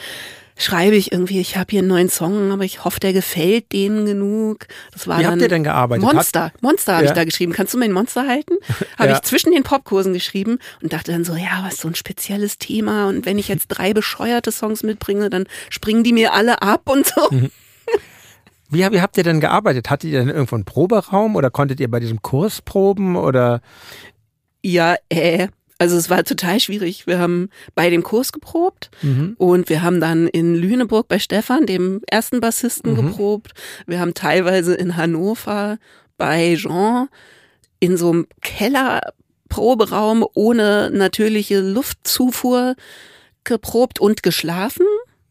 schreibe ich irgendwie, ich habe hier einen neuen Song, aber ich hoffe, der gefällt denen genug. Das war Wie dann habt ihr denn gearbeitet? Monster, Monster habe Ja. ich da geschrieben. Kannst du mir ein Monster halten? Habe Ja. ich zwischen den Popkursen geschrieben und dachte dann so, ja, was so ein spezielles Thema und wenn ich jetzt drei bescheuerte Songs mitbringe, dann springen die mir alle ab und so. Mhm. Wie, wie habt ihr denn gearbeitet? Hattet ihr denn irgendwo einen Proberaum oder konntet ihr bei diesem Kurs proben oder? Ja, äh. Also es war total schwierig. Wir haben bei dem Kurs geprobt Mhm. und wir haben dann in Lüneburg bei Stefan, dem ersten Bassisten, Mhm. geprobt. Wir haben teilweise in Hannover bei Jean in so einem Kellerproberaum ohne natürliche Luftzufuhr geprobt und geschlafen.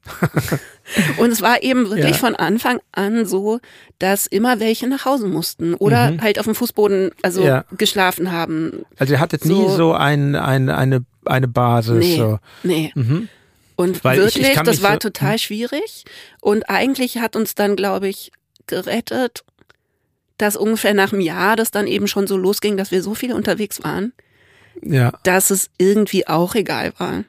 und es war eben wirklich Ja. von Anfang an so, dass immer welche nach Hause mussten oder halt auf dem Fußboden also Mhm. Ja. geschlafen haben. Also ihr hattet So- nie so ein, ein, eine, eine Basis. Nee, So. nee. Mhm. Und Weil ich- wirklich, ich kann das war so- total schwierig. Und eigentlich hat uns dann, glaube ich, gerettet, dass ungefähr nach einem Jahr das dann eben schon so losging, dass wir so viel unterwegs waren, Ja. dass es irgendwie auch egal war.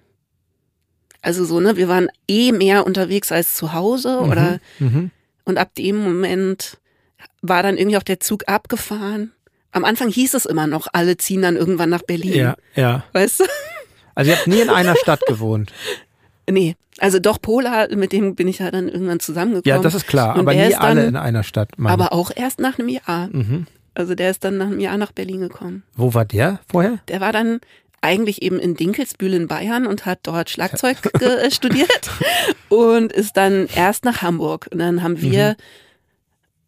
Also so, ne, wir waren eh mehr unterwegs als zu Hause oder Mhm. und ab dem Moment war dann irgendwie auch der Zug abgefahren. Am Anfang hieß es immer noch, alle ziehen dann irgendwann nach Berlin. Ja, ja. Weißt du? Also ihr habt nie in einer Stadt gewohnt. Nee, also doch Pola, mit dem bin ich ja dann irgendwann zusammengekommen. Ja, das ist klar, Und aber nie alle dann- in einer Stadt. meine Aber auch erst nach einem Jahr. Mhm. Also der ist dann nach einem Jahr nach Berlin gekommen. Wo war der vorher? Der war dann eigentlich eben in Dinkelsbühl in Bayern und hat dort Schlagzeug äh, studiert und ist dann erst nach Hamburg. Und dann haben wir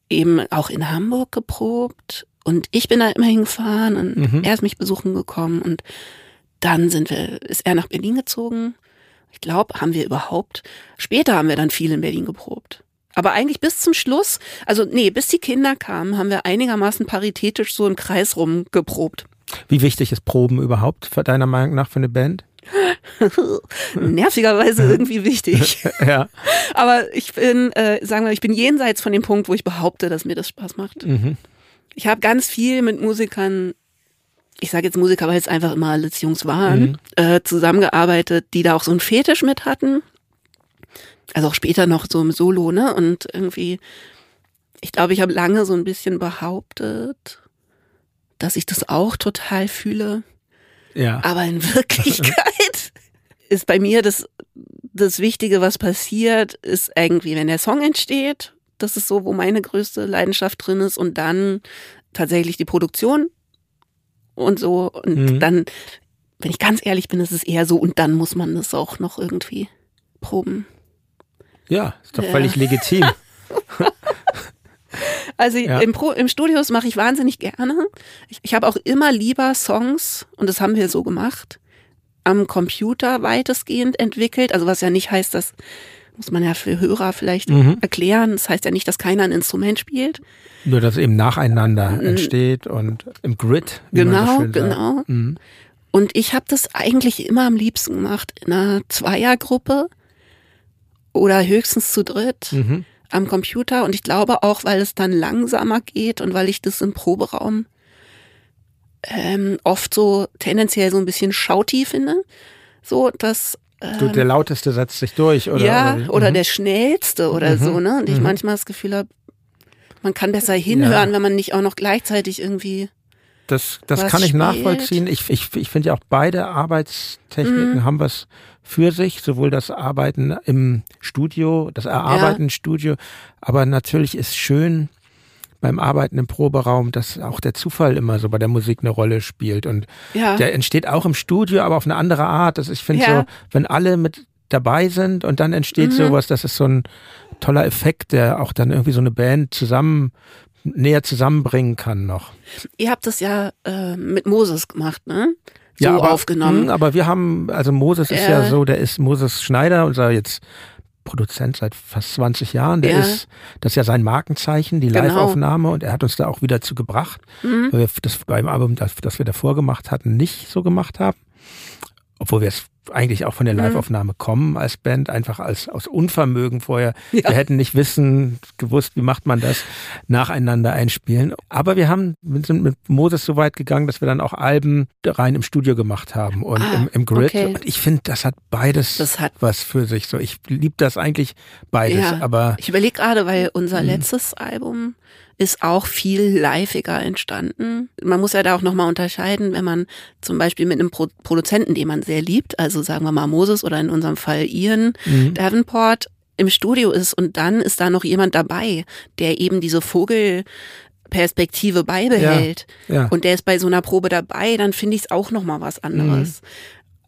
eben auch in Hamburg geprobt und ich bin da immer hingefahren und Mhm. er ist mich besuchen gekommen und dann sind wir, ist er nach Berlin gezogen. Ich glaube, haben wir überhaupt, später haben wir dann viel in Berlin geprobt. Aber eigentlich bis zum Schluss, also nee, bis die Kinder kamen, haben wir einigermaßen paritätisch so im Kreis rum geprobt. Wie wichtig ist Proben überhaupt für deiner Meinung nach für eine Band? Nervigerweise irgendwie wichtig. Ja. Aber ich bin, äh, sagen wir, ich bin jenseits von dem Punkt, wo ich behaupte, dass mir das Spaß macht. Mhm. Ich habe ganz viel mit Musikern, ich sage jetzt Musiker, weil es einfach immer alles Jungs waren, Mhm. äh, zusammengearbeitet, die da auch so einen Fetisch mit hatten. Also auch später noch so im Solo, ne? Und irgendwie, ich glaube, ich habe lange so ein bisschen behauptet, dass ich das auch total fühle. Ja. Aber in Wirklichkeit ist bei mir das, das Wichtige, was passiert, ist irgendwie, wenn der Song entsteht, das ist so, wo meine größte Leidenschaft drin ist und dann tatsächlich die Produktion und so. Und Mhm. dann, wenn ich ganz ehrlich bin, ist es eher so und dann muss man das auch noch irgendwie proben. Ja, ist doch Ja. völlig legitim. Also Ja. im, Pro, im Studios mache ich wahnsinnig gerne. Ich, ich habe auch immer lieber Songs, und das haben wir so gemacht, am Computer weitestgehend entwickelt. Also was ja nicht heißt, das muss man ja für Hörer vielleicht Mhm. erklären. Das heißt ja nicht, dass keiner ein Instrument spielt. Nur, dass eben nacheinander entsteht und im Grid. Wie man so Mhm. Genau, genau. Mhm. Und ich habe das eigentlich immer am liebsten gemacht in einer Zweiergruppe oder höchstens zu dritt Mhm. Am Computer. Und ich glaube auch, weil es dann langsamer geht und weil ich das im Proberaum ähm, oft so tendenziell so ein bisschen schauti finde. So, dass Du, ähm, der lauteste setzt sich durch, oder? ja, wie? oder Mhm. der schnellste oder so, ne? Und ich Mhm. manchmal das Gefühl habe, man kann besser hinhören, wenn man nicht auch noch gleichzeitig irgendwie. Das, das was kann ich spielt. nachvollziehen. Ich, ich, ich finde ja auch beide Arbeitstechniken Mhm. haben was für sich, sowohl das Arbeiten im Studio, das Erarbeiten im Studio, aber natürlich ist schön beim Arbeiten im Proberaum, dass auch der Zufall immer so bei der Musik eine Rolle spielt und Ja, der entsteht auch im Studio, aber auf eine andere Art. Das, ich finde Ja. so, wenn alle mit dabei sind und dann entsteht Mhm. sowas, das ist so ein toller Effekt, der auch dann irgendwie so eine Band zusammen näher zusammenbringen kann noch. ihr habt das ja äh, mit Moses gemacht, ne? So ja, aber, aufgenommen. mh, aber wir haben, also Moses ist ja so, der ist Moses Schneider, unser jetzt Produzent seit fast 20 Jahren. Der Ja. ist, das ist ja sein Markenzeichen, die Genau. Live-Aufnahme und er hat uns da auch wieder zu gebracht, Mhm. weil wir das beim Album, das, das wir davor gemacht hatten, nicht so gemacht haben. Obwohl wir es eigentlich auch von der Liveaufnahme kommen als Band, einfach als aus Unvermögen vorher. Ja. Wir hätten nicht wissen, gewusst, wie macht man das, nacheinander einspielen. Aber wir haben, wir sind mit Moses so weit gegangen, dass wir dann auch Alben rein im Studio gemacht haben und Ah, im, im Grid. okay. Und ich finde, das hat beides Das hat- was für sich. So, ich liebe das eigentlich beides, Ja. aber Ich überlege gerade, weil Mhm. unser letztes Album ist auch viel liveiger entstanden. Man muss ja da auch nochmal unterscheiden, wenn man zum Beispiel mit einem Pro Produzenten, den man sehr liebt, also sagen wir mal Moses oder in unserem Fall Ian Mhm. Davenport, im Studio ist und dann ist da noch jemand dabei, der eben diese Vogelperspektive beibehält. ja. Und der ist bei so einer Probe dabei, dann finde ich es auch nochmal was anderes. Mhm.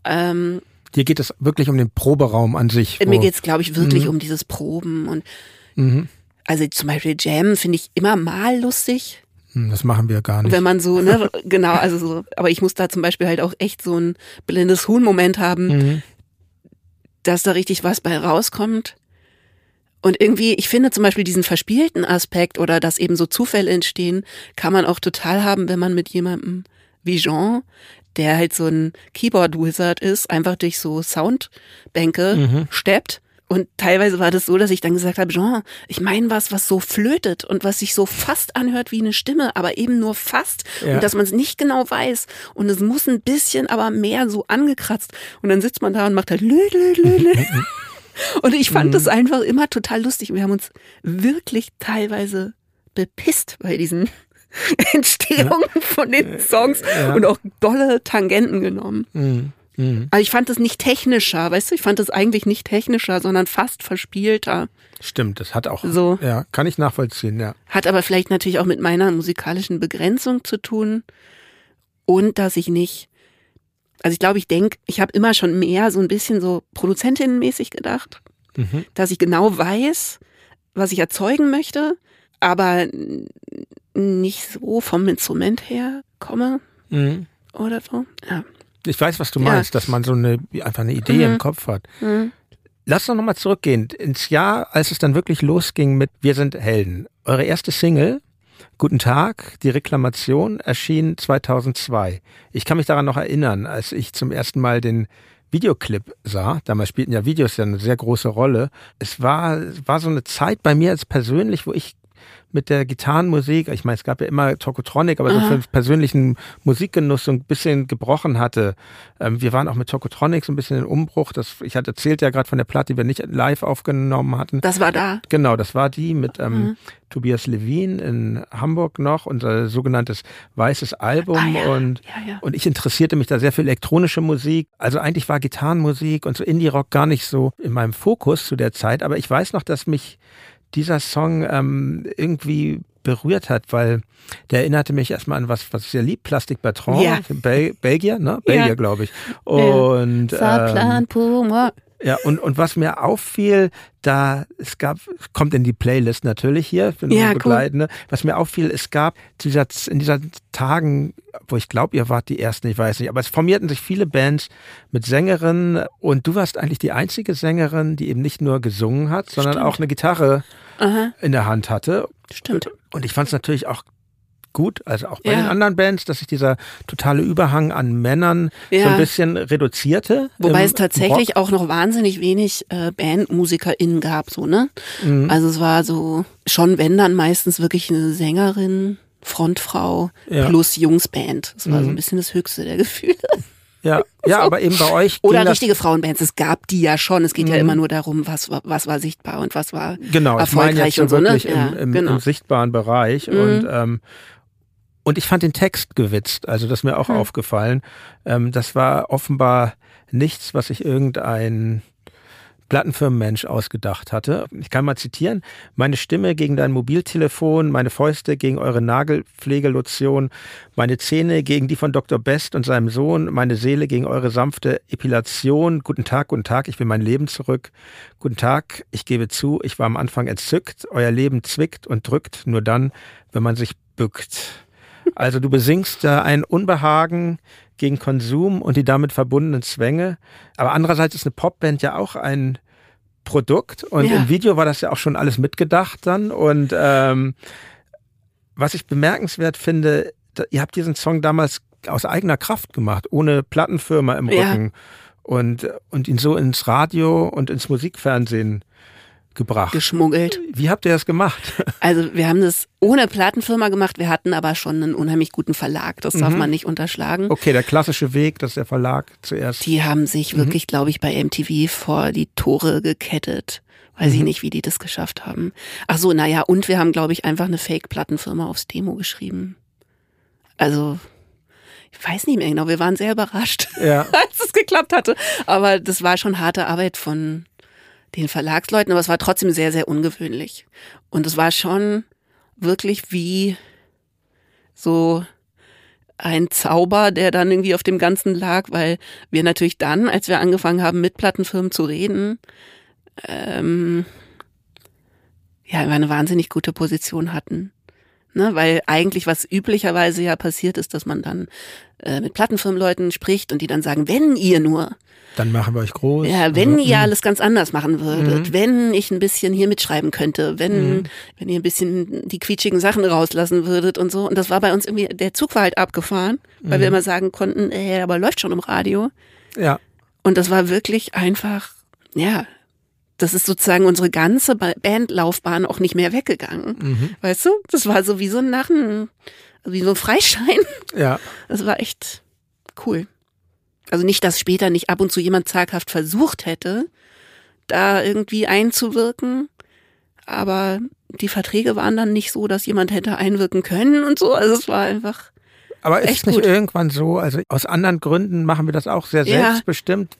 Ähm, hier geht es wirklich um den Proberaum an sich. mir wo- geht's, glaube ich, wirklich Mhm. um dieses Proben und Mhm. also zum Beispiel Jam finde ich immer mal lustig, Das machen wir gar nicht. wenn man so, ne, genau, also so, aber ich muss da zum Beispiel halt auch echt so ein blindes Huhn-Moment haben, Mhm. dass da richtig was bei rauskommt. Und irgendwie, ich finde zum Beispiel diesen verspielten Aspekt oder dass eben so Zufälle entstehen, kann man auch total haben, wenn man mit jemandem wie Jean, der halt so ein Keyboard-Wizard ist, einfach durch so Soundbänke Mhm. steppt. Und teilweise war das so, dass ich dann gesagt habe, Jean, ich meine was, was so flötet und was sich so fast anhört wie eine Stimme, aber eben nur fast. Ja. Und dass man es nicht genau weiß. Und es muss ein bisschen, aber mehr so angekratzt. Und dann sitzt man da und macht halt lü, lü, lü, lü. Und ich fand Mhm. das einfach immer total lustig. Wir haben uns wirklich teilweise bepisst bei diesen Entstehungen von den Songs Ja. und auch dolle Tangenten genommen. Mhm. Mhm. Aber ich fand es nicht technischer, weißt du? Ich fand es eigentlich nicht technischer, sondern fast verspielter. Stimmt, das hat auch. So. Ja, kann ich nachvollziehen, ja. Hat aber vielleicht natürlich auch mit meiner musikalischen Begrenzung zu tun und dass ich nicht, also ich glaube, ich denke, ich habe immer schon mehr so ein bisschen so produzentinnenmäßig gedacht, Mhm. dass ich genau weiß, was ich erzeugen möchte, aber nicht so vom Instrument her komme Mhm. oder so. Ja. Ich weiß, was du Ja. meinst, dass man so eine einfach eine Idee Mhm. im Kopf hat. Mhm. Lass doch nochmal zurückgehen ins Jahr, als es dann wirklich losging mit Wir sind Helden. Eure erste Single, Guten Tag, die Reklamation, erschien 2002. Ich kann mich daran noch erinnern, als ich zum ersten Mal den Videoclip sah. Damals spielten ja Videos ja eine sehr große Rolle. Es war, es war so eine Zeit bei mir als persönlich, wo ich mit der Gitarrenmusik, ich meine, es gab ja immer Tokotronic, aber so für den persönlichen Musikgenuss so ein bisschen gebrochen hatte. Ähm, wir waren auch mit Tokotronic so ein bisschen in Umbruch. Das, ich hatte erzählt ja gerade von der Platte, die wir nicht live aufgenommen hatten. Das war da. Genau, das war die mit ähm, Mhm. Tobias Levin in Hamburg noch, unser sogenanntes weißes Album. Ah, ja. Und, Ja, ja. und ich interessierte mich da sehr für elektronische Musik. Also eigentlich war Gitarrenmusik und so Indie-Rock gar nicht so in meinem Fokus zu der Zeit. Aber ich weiß noch, dass mich dieser Song ähm, irgendwie berührt hat, weil der erinnerte mich erstmal an was, was ich sehr lieb, Plastik Bertrand, Ja. Bel Belgier, ne? Belgier, glaube ich. Und ähm, pour moi. Ja, und, und was mir auffiel, da es gab, es kommt in die Playlist natürlich hier für Ja, ja, cool. Begleitende. Was mir auffiel, es gab dieser, in dieser Tagen, wo ich glaube, ihr wart die ersten, ich weiß nicht, aber es formierten sich viele Bands mit Sängerinnen und du warst eigentlich die einzige Sängerin, die eben nicht nur gesungen hat, sondern Stimmt. auch eine Gitarre Aha, in der Hand hatte. stimmt. Und ich fand es natürlich auch gut, also auch bei Ja. den anderen Bands, dass sich dieser totale Überhang an Männern so Ja. ein bisschen reduzierte. Wobei es tatsächlich auch noch wahnsinnig wenig äh, BandmusikerInnen gab, so, ne? Mhm. Also es war so, schon wenn dann meistens wirklich eine Sängerin, Frontfrau Ja. plus Jungsband. Das war so Mhm. ein bisschen das höchste der Gefühle. Ja, ja, aber eben bei euch Oder richtige Frauenbands. Es gab die ja schon. Es geht ja Mhm. immer nur darum, was, war- was war sichtbar und was war genau, ich meine erfolgreich jetzt so und so, ne? wirklich Ja, im, im, genau. im sichtbaren Bereich Mhm. und ähm, und ich fand den Text gewitzt, also das ist mir auch Hm. aufgefallen. Ähm, das war offenbar nichts, was sich irgendein Plattenfirmenmensch ausgedacht hatte. Ich kann mal zitieren. Meine Stimme gegen dein Mobiltelefon, meine Fäuste gegen eure Nagelpflegelotion, meine Zähne gegen die von Dr. Best und seinem Sohn, meine Seele gegen eure sanfte Epilation. Guten Tag, guten Tag, ich will mein Leben zurück. Guten Tag, ich gebe zu, ich war am Anfang entzückt. Euer Leben zwickt und drückt nur dann, wenn man sich bückt. Also du besingst da ein Unbehagen gegen Konsum und die damit verbundenen Zwänge. Aber andererseits ist eine Popband ja auch ein Produkt und Ja. im Video war das ja auch schon alles mitgedacht dann. Und ähm, was ich bemerkenswert finde, da, ihr habt diesen Song damals aus eigener Kraft gemacht, ohne Plattenfirma im Ja. Rücken. und, und ihn so ins Radio und ins Musikfernsehen gebracht. Geschmuggelt. Wie habt ihr das gemacht? Also wir haben das ohne Plattenfirma gemacht, wir hatten aber schon einen unheimlich guten Verlag, das darf mhm. man nicht unterschlagen. Okay, der klassische Weg, dass der Verlag zuerst. Die haben sich mhm. wirklich, glaube ich, bei MTV vor die Tore gekettet. Weiß mhm. ich nicht, wie die das geschafft haben. Ach so, naja, und wir haben, glaube ich, einfach eine Fake-Plattenfirma aufs Demo geschrieben. Also, ich weiß nicht mehr genau, wir waren sehr überrascht, ja. als es geklappt hatte. Aber das war schon harte Arbeit von den Verlagsleuten, aber es war trotzdem sehr, sehr ungewöhnlich. Und es war schon wirklich wie so ein Zauber, der dann irgendwie auf dem Ganzen lag, weil wir natürlich dann, als wir angefangen haben, mit Plattenfirmen zu reden, ähm, ja, eine wahnsinnig gute Position hatten. Ne, weil eigentlich was üblicherweise ja passiert ist, dass man dann äh, mit Plattenfirmenleuten spricht und die dann sagen, wenn ihr nur. Dann machen wir euch groß. Ja, wenn also, ihr mh. alles ganz anders machen würdet, mhm. wenn ich ein bisschen hier mitschreiben könnte, wenn, mhm. wenn ihr ein bisschen die quietschigen Sachen rauslassen würdet und so. Und das war bei uns irgendwie, der Zug war halt abgefahren, weil mhm. wir immer sagen konnten, äh, aber läuft schon im Radio. Ja. Und das war wirklich einfach, ja, das ist sozusagen unsere ganze Bandlaufbahn auch nicht mehr weggegangen. Mhm. Weißt du? Das war so wie so ein Narren, wie so ein Freischein. Ja. Das war echt cool. Also nicht, dass später nicht ab und zu jemand zaghaft versucht hätte, da irgendwie einzuwirken, aber die Verträge waren dann nicht so, dass jemand hätte einwirken können und so. Also es war einfach. Aber ist es nicht gut. irgendwann so? Also aus anderen Gründen machen wir das auch sehr ja. selbstbestimmt.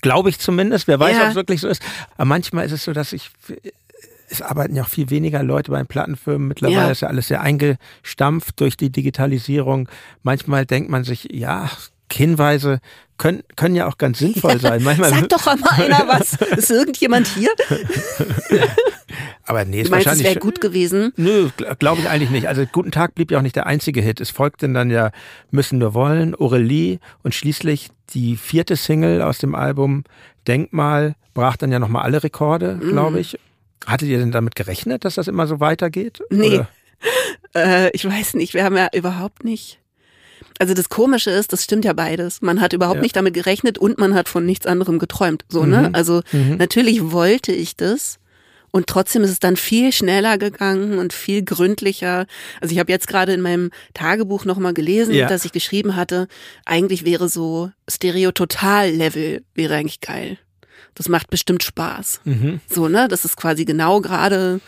Glaube ich zumindest. Wer weiß, ja. ob es wirklich so ist. Aber manchmal ist es so, dass ich es arbeiten ja auch viel weniger Leute bei den Plattenfirmen. Mittlerweile ja. ist ja alles sehr eingestampft durch die Digitalisierung. Manchmal denkt man sich, ja, Hinweise können, können ja auch ganz sinnvoll sein. Manchmal Sag doch mal einer was. Ist irgendjemand hier? Aber nee, ist du meinst, wahrscheinlich. wäre gut gewesen? Nö, glaube ich eigentlich nicht. Also Guten Tag blieb ja auch nicht der einzige Hit. Es folgten dann ja Müssen nur wollen, Aurelie und schließlich die vierte Single aus dem Album Denkmal brach dann ja nochmal alle Rekorde, glaube mhm. ich. Hattet ihr denn damit gerechnet, dass das immer so weitergeht? Nee. Äh, ich weiß nicht. Wir haben ja überhaupt nicht also das Komische ist, das stimmt ja beides. Man hat überhaupt ja. nicht damit gerechnet und man hat von nichts anderem geträumt. So, ne? mhm. ne? Also mhm. natürlich wollte ich das. Und trotzdem ist es dann viel schneller gegangen und viel gründlicher. Also ich habe jetzt gerade in meinem Tagebuch nochmal gelesen, ja. dass ich geschrieben hatte, eigentlich wäre so Stereo-Total-Level wäre eigentlich geil. Das macht bestimmt Spaß. Mhm. So, ne? Das ist quasi genau gerade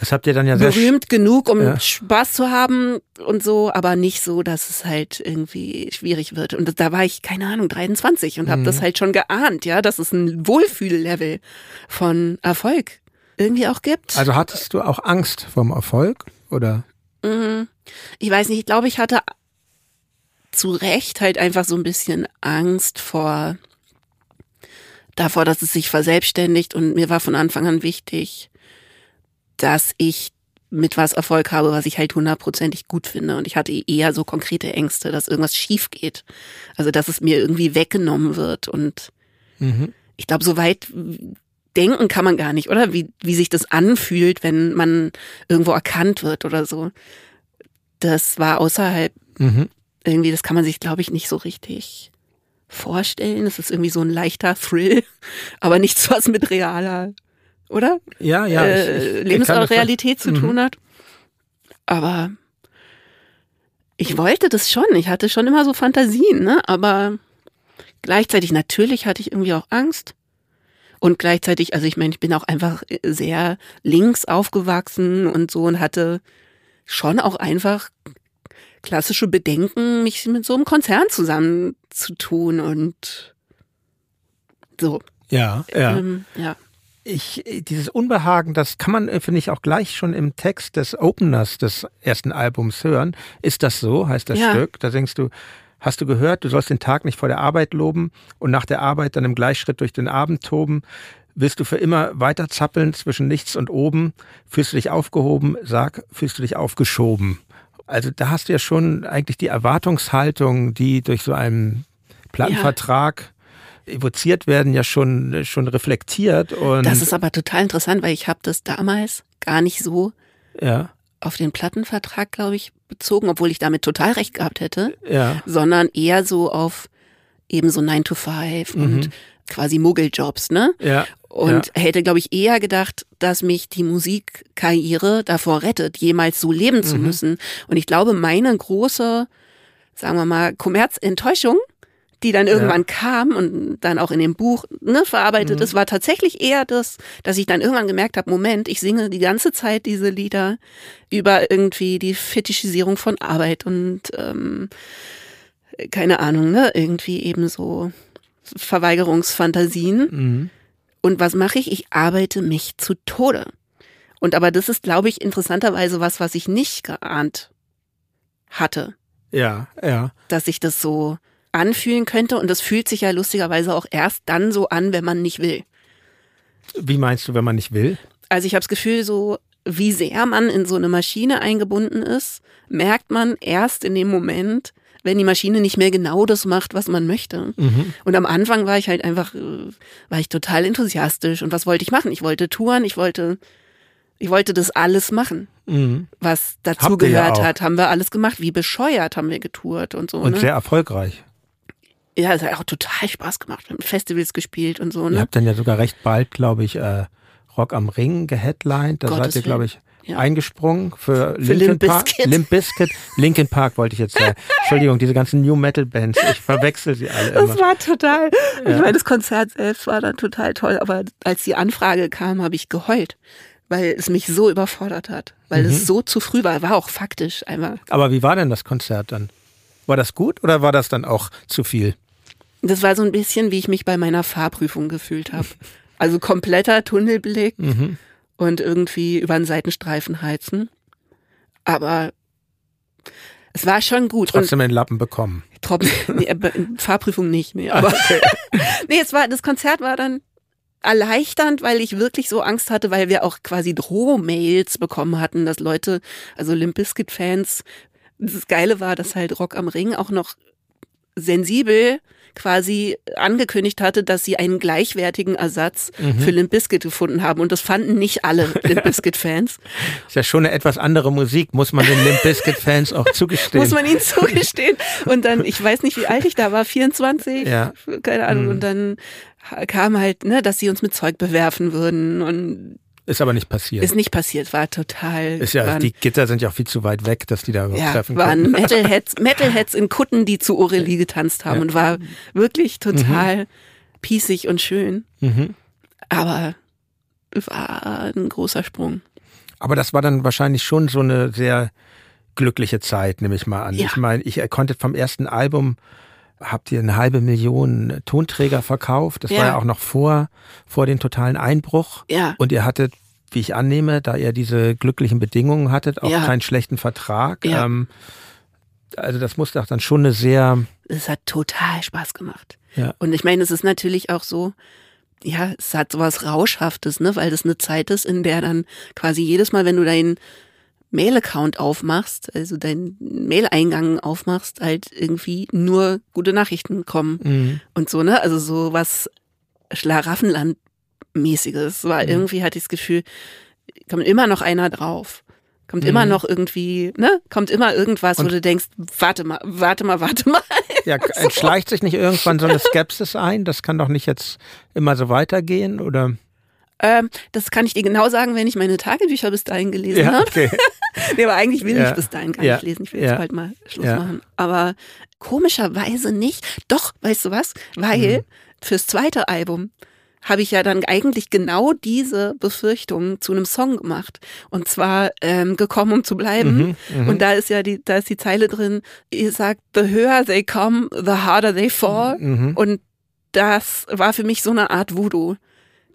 das habt ihr dann ja sehr berühmt genug, um ja. Spaß zu haben und so, aber nicht so, dass es halt irgendwie schwierig wird. Und da war ich keine Ahnung 23 und habe mhm. das halt schon geahnt, ja, dass es ein Wohlfühllevel von Erfolg irgendwie auch gibt. Also hattest du auch Angst vom Erfolg oder? Mhm. Ich weiß nicht. Ich glaube, ich hatte zu Recht halt einfach so ein bisschen Angst vor davor, dass es sich verselbstständigt und mir war von Anfang an wichtig, dass ich mit was Erfolg habe, was ich halt hundertprozentig gut finde. Und ich hatte eher so konkrete Ängste, dass irgendwas schief geht. Also, dass es mir irgendwie weggenommen wird. Und mhm. ich glaube, so weit denken kann man gar nicht, oder? Wie, wie sich das anfühlt, wenn man irgendwo erkannt wird oder so. Das war außerhalb, mhm. irgendwie, das kann man sich, glaube ich, nicht so richtig vorstellen. Das ist irgendwie so ein leichter Thrill, aber nichts, was mit realer oder? Ja, ja. Äh, Lebensrealität zu mhm. tun hat. Aber ich wollte das schon. Ich hatte schon immer so Fantasien, ne? Aber gleichzeitig natürlich hatte ich irgendwie auch Angst. Und gleichzeitig, also ich meine, ich bin auch einfach sehr links aufgewachsen und so und hatte schon auch einfach klassische Bedenken, mich mit so einem Konzern zusammenzutun und so. Ja, ja. Ähm, ja ich, dieses Unbehagen, das kann man, äh, finde ich, auch gleich schon im Text des Openers des ersten Albums hören. Ist das so, heißt das ja. Stück? Da denkst du, hast du gehört, du sollst den Tag nicht vor der Arbeit loben und nach der Arbeit dann im Gleichschritt durch den Abend toben. Willst du für immer weiter zappeln zwischen nichts und oben? Fühlst du dich aufgehoben? Sag, fühlst du dich aufgeschoben? Also da hast du ja schon eigentlich die Erwartungshaltung, die durch so einen Plattenvertrag evoziert werden, ja schon, schon reflektiert. Und das ist aber total interessant, weil ich habe das damals gar nicht so ja. auf den Plattenvertrag, glaube ich, bezogen, obwohl ich damit total recht gehabt hätte, ja. sondern eher so auf eben so 9 to 5 und Mhm. quasi Muggeljobs, ne? Ja. Und hätte, glaube ich, eher gedacht, dass mich die Musikkarriere davor rettet, jemals so leben zu Mhm. müssen. Und ich glaube, meine große, sagen wir mal, Kommerzenttäuschung, die dann irgendwann kam und dann auch in dem Buch ne, verarbeitet Mhm. ist, war tatsächlich eher das, dass ich dann irgendwann gemerkt habe, Moment, ich singe die ganze Zeit diese Lieder über irgendwie die Fetischisierung von Arbeit und ähm, keine Ahnung, ne, irgendwie eben so Verweigerungsfantasien. Mhm. Und was mache ich? Ich arbeite mich zu Tode. Und aber das ist, glaube ich, interessanterweise was, was ich nicht geahnt hatte, Ja, ja. dass ich das so anfühlen könnte. Und das fühlt sich ja lustigerweise auch erst dann so an, wenn man nicht will. Wie meinst du, wenn man nicht will? Also ich habe das Gefühl, so wie sehr man in so eine Maschine eingebunden ist, merkt man erst in dem Moment, wenn die Maschine nicht mehr genau das macht, was man möchte. Mhm. Und am Anfang war ich halt einfach, äh, war ich total enthusiastisch. Und was wollte ich machen? Ich wollte touren, ich wollte, ich wollte das alles machen, Mhm. was Habt dazu ihr ja hat. Haben wir alles gemacht. Wie bescheuert haben wir getourt und so. Und ne? sehr erfolgreich. ja, es hat auch total Spaß gemacht. Wir haben Festivals gespielt und so. Ihr Ne? habt dann ja sogar recht bald, glaube ich, äh, Rock am Ring geheadlined. Da seid ihr, glaube ich, Ja. eingesprungen für, Für Linkin Limp Park. Limp Bizkit. Linkin Park wollte ich jetzt sagen. Entschuldigung, diese ganzen New Metal Bands. Ich verwechsel sie alle Das immer. war total, ich meine, das Konzert selbst war dann total toll, aber als die Anfrage kam, habe ich geheult, weil es mich so überfordert hat, weil Mhm. es so zu früh war, war auch faktisch einmal. Aber wie war denn das Konzert dann? War das gut oder war das dann auch zu viel? Das war so ein bisschen, wie ich mich bei meiner Fahrprüfung gefühlt habe. Also kompletter Tunnelblick Mhm. Und irgendwie über den Seitenstreifen heizen. Aber es war schon gut. Und Trotzdem den Lappen bekommen. Nee, äh, Fahrprüfung nicht, nee, aber nee, es war das Konzert war dann erleichternd, weil ich wirklich so Angst hatte, weil wir auch quasi Drohmails bekommen hatten, dass Leute, also Limp Bizkit Fans, das Geile war, dass halt Rock am Ring auch noch sensibel quasi angekündigt hatte, dass sie einen gleichwertigen Ersatz für Limp Bizkit gefunden haben und das fanden nicht alle Limp Bizkit Fans. Ist ja schon eine etwas andere Musik, muss man den Limp Bizkit Fans auch zugestehen. Muss man ihnen zugestehen. Und dann, ich weiß nicht, wie alt ich da war, 24, Ja. keine Ahnung. Und dann kam halt, ne, dass sie uns mit Zeug bewerfen würden und Ist aber nicht passiert. ist nicht passiert, war total. Ist ja, waren, die Gitter sind ja auch viel zu weit weg, dass die da überhaupt ja, treffen waren können. Metalheads, Metalheads in Kutten, die zu Aurelie getanzt haben Ja. und war wirklich total pießig und schön. Mhm. Aber war ein großer Sprung. Aber das war dann wahrscheinlich schon so eine sehr glückliche Zeit, nehme ich mal an. Ja. Ich meine, ich konnte vom ersten Album habt ihr eine halbe Million Tonträger verkauft. Das Ja. war ja auch noch vor, vor den totalen Einbruch. Ja. Und ihr hattet, wie ich annehme, da ihr diese glücklichen Bedingungen hattet, auch Ja. keinen schlechten Vertrag. Ja. Ähm, also das muss doch dann schon eine sehr, Es hat total Spaß gemacht. Ja. Und ich meine, es ist natürlich auch so, ja, es hat sowas Rauschhaftes, ne, weil das eine Zeit ist, in der dann quasi jedes Mal, wenn du deinen Mail-Account aufmachst, also deinen Mail-Eingang aufmachst, halt irgendwie nur gute Nachrichten kommen Mhm. und so, ne? Also so was Schlaraffenland-mäßiges. War Mhm. irgendwie hatte ich das Gefühl, kommt immer noch einer drauf. Kommt Mhm. immer noch irgendwie, ne? Kommt immer irgendwas, wo Und- du denkst, warte mal, warte mal, warte mal. ja, entschleicht sich nicht irgendwann so eine Skepsis ein? Das kann doch nicht jetzt immer so weitergehen, oder? Ähm, das kann ich dir genau sagen, wenn ich meine Tagebücher bis dahin gelesen Ja, habe. okay. Nee, aber eigentlich will Ja. ich bis dahin gar Ja. nicht lesen. Ich will jetzt bald mal Schluss machen. Aber komischerweise nicht. Doch, weißt du was? Weil Mhm. fürs zweite Album habe ich ja dann eigentlich genau diese Befürchtungen zu einem Song gemacht. Und zwar ähm, gekommen, um zu bleiben. Mhm, mhm. Und da ist ja die, da ist die Zeile drin, ihr sagt, the höher they come, the harder they fall. Mhm. Und das war für mich so eine Art Voodoo,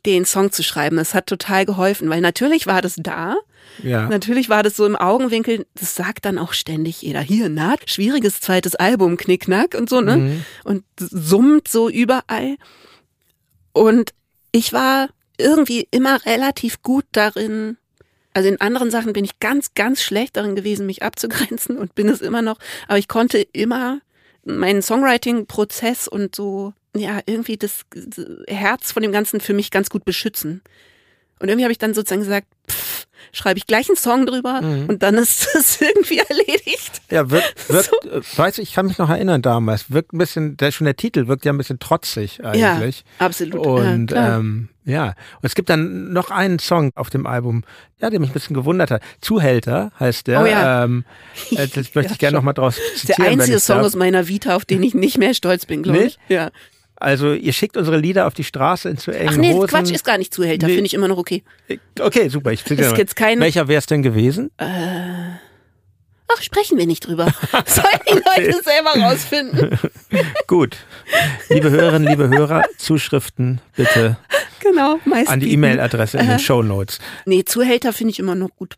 den Song zu schreiben. Es hat total geholfen, weil natürlich war das da. Ja. Natürlich war das so im Augenwinkel, das sagt dann auch ständig jeder. Hier, na, schwieriges zweites Album, Knickknack und so, ne? Mhm. Und summt so überall. Und ich war irgendwie immer relativ gut darin, also in anderen Sachen bin ich ganz, ganz schlecht darin gewesen, mich abzugrenzen und bin es immer noch. Aber ich konnte immer meinen Songwriting-Prozess und so, ja, irgendwie das Herz von dem Ganzen für mich ganz gut beschützen. Und irgendwie habe ich dann sozusagen gesagt, pff, schreibe ich gleich einen Song drüber Mhm. und dann ist das irgendwie erledigt. Ja, wirkt, wirkt äh, weiß ich, ich kann mich noch erinnern damals, wirkt ein bisschen, der, schon der Titel wirkt ja ein bisschen trotzig eigentlich. Ja, absolut. Und ja, ähm, ja, und es gibt dann noch einen Song auf dem Album, ja, der mich ein bisschen gewundert hat. Zuhälter heißt der. Oh ja. ähm, äh, das möchte ich gerne schon. noch mal draus der zitieren. wenn einzige Song aus meiner Vita, auf den ich nicht mehr stolz bin, glaube ich. Ja. Also ihr schickt unsere Lieder auf die Straße in zu engen Ach nee, Hosen. Quatsch, ist gar nicht Zuhälter, Nee. finde ich immer noch okay. Okay, super. Ich mal. jetzt kein- Welcher wäre es denn gewesen? Ach, sprechen wir nicht drüber. Sollen die Leute selber rausfinden. Gut. Liebe Hörerinnen, liebe Hörer, Zuschriften bitte Genau, an die. E-Mail-Adresse in den Show Notes. Nee, Zuhälter finde ich immer noch gut.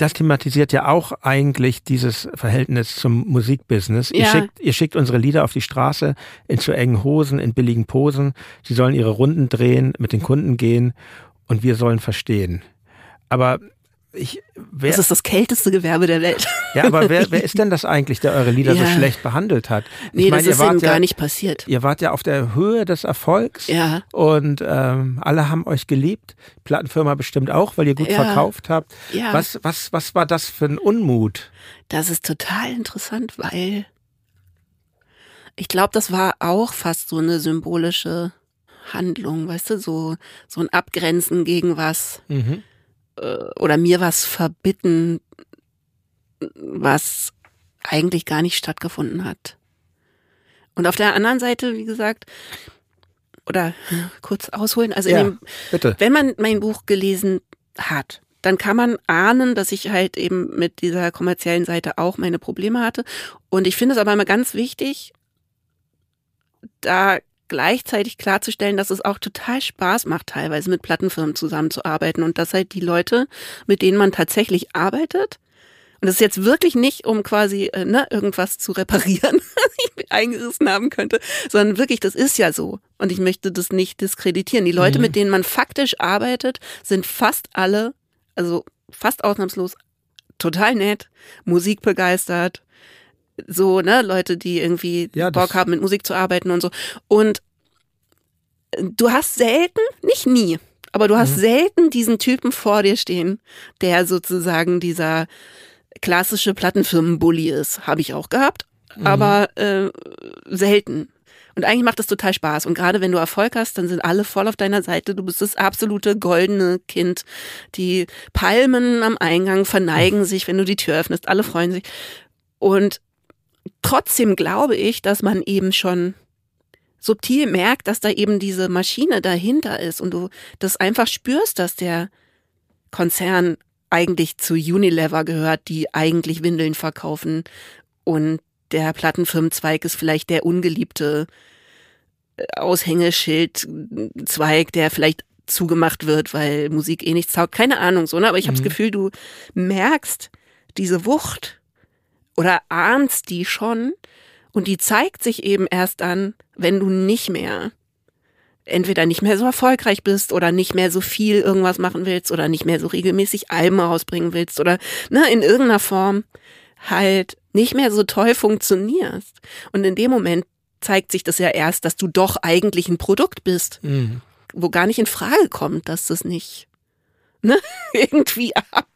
Das thematisiert ja auch eigentlich dieses Verhältnis zum Musikbusiness. Ihr, Ja. schickt, ihr schickt unsere Lieder auf die Straße in zu engen Hosen, in billigen Posen. Sie sollen ihre Runden drehen, mit den Kunden gehen und wir sollen verstehen. Aber ich, wer, Das ist das kälteste Gewerbe der Welt. ja, aber wer, wer ist denn das eigentlich, der eure Lieder so Ja. schlecht behandelt hat? Nee, ich meine, das ist eben ja, gar nicht passiert. Ihr wart ja auf der Höhe des Erfolgs Ja. und ähm, alle haben euch geliebt. Plattenfirma bestimmt auch, weil ihr gut Ja. verkauft habt. Ja. Was, was, was war das für ein Unmut? Das ist total interessant, weil ich glaube, das war auch fast so eine symbolische Handlung, weißt du, so, so ein Abgrenzen gegen was Mhm. Äh, oder mir was verbitten, was eigentlich gar nicht stattgefunden hat. Und auf der anderen Seite, wie gesagt, oder kurz ausholen, also Ja, in dem, wenn man mein Buch gelesen hat, dann kann man ahnen, dass ich halt eben mit dieser kommerziellen Seite auch meine Probleme hatte. Und ich finde es aber immer ganz wichtig, da gleichzeitig klarzustellen, dass es auch total Spaß macht, teilweise mit Plattenfirmen zusammenzuarbeiten und dass halt die Leute, mit denen man tatsächlich arbeitet, und das ist jetzt wirklich nicht, um quasi äh, ne, irgendwas zu reparieren, was ich eingerissen haben könnte, sondern wirklich, das ist ja so. Und ich möchte das nicht diskreditieren. Die Leute, Mhm. mit denen man faktisch arbeitet, sind fast alle, also fast ausnahmslos, total nett, musikbegeistert, so, ne, Leute, die irgendwie Ja, Bock haben, mit Musik zu arbeiten und so. Und du hast selten, nicht nie, aber du hast Mhm. selten diesen Typen vor dir stehen, der sozusagen dieser klassische Plattenfirmen-Bully ist. Habe ich auch gehabt, Mhm. aber äh, selten. Und eigentlich macht das total Spaß. Und gerade wenn du Erfolg hast, dann sind alle voll auf deiner Seite. Du bist das absolute goldene Kind. Die Palmen am Eingang verneigen sich, wenn du die Tür öffnest. Alle freuen sich. Und trotzdem glaube ich, dass man eben schon subtil merkt, dass da eben diese Maschine dahinter ist und du das einfach spürst, dass der Konzern eigentlich zu Unilever gehört, die eigentlich Windeln verkaufen und der Plattenfirmenzweig ist vielleicht der ungeliebte äh, Aushängeschildzweig, der vielleicht zugemacht wird, weil Musik eh nichts taugt. Keine Ahnung, so, ne? Aber ich habe das Gefühl, du merkst diese Wucht oder ahnst die schon und die zeigt sich eben erst dann, wenn du nicht mehr entweder nicht mehr so erfolgreich bist oder nicht mehr so viel irgendwas machen willst oder nicht mehr so regelmäßig Alben rausbringen willst oder ne, in irgendeiner Form halt nicht mehr so toll funktionierst. Und in dem Moment zeigt sich das ja erst, dass du doch eigentlich ein Produkt bist, Mhm. wo gar nicht in Frage kommt, dass das nicht ne, irgendwie ab,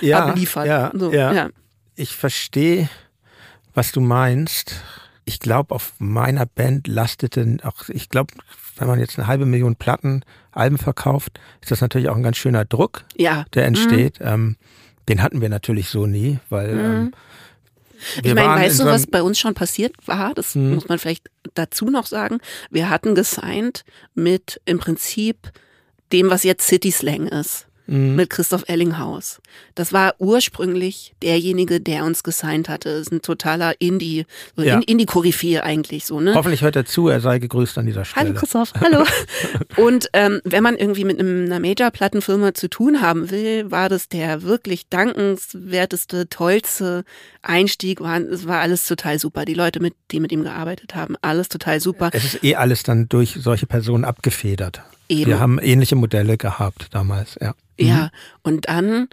Ja, abliefert. ja, so, ja. ja. Ich verstehe, was du meinst. Ich glaube, auf meiner Band lastete auch, ich glaube, wenn man jetzt eine halbe Million Platten, Alben verkauft, ist das natürlich auch ein ganz schöner Druck, ja. der entsteht. Ähm, den hatten wir natürlich so nie, weil ähm, wir Mhm. Ich meine, weißt du, was bei uns schon passiert war? Das Hm. muss man vielleicht dazu noch sagen. Wir hatten gesigned mit im Prinzip dem, was jetzt City Slang ist. Mhm. Mit Christoph Ellinghaus. Das war ursprünglich derjenige, der uns gesigned hatte. Das ist ein totaler Indie, so Ja. In- Indie-Koryphäe eigentlich so, ne? Hoffentlich hört er zu, er sei gegrüßt an dieser Stelle. Hallo Christoph, hallo. Und ähm, wenn man irgendwie mit einer Major-Plattenfirma zu tun haben will, war das der wirklich dankenswerteste, tollste Einstieg. War, es war alles total super. Die Leute, mit, die mit ihm gearbeitet haben, alles total super. Es ist eh alles dann durch solche Personen abgefedert. Eben. Wir haben ähnliche Modelle gehabt damals, ja. Ja, und dann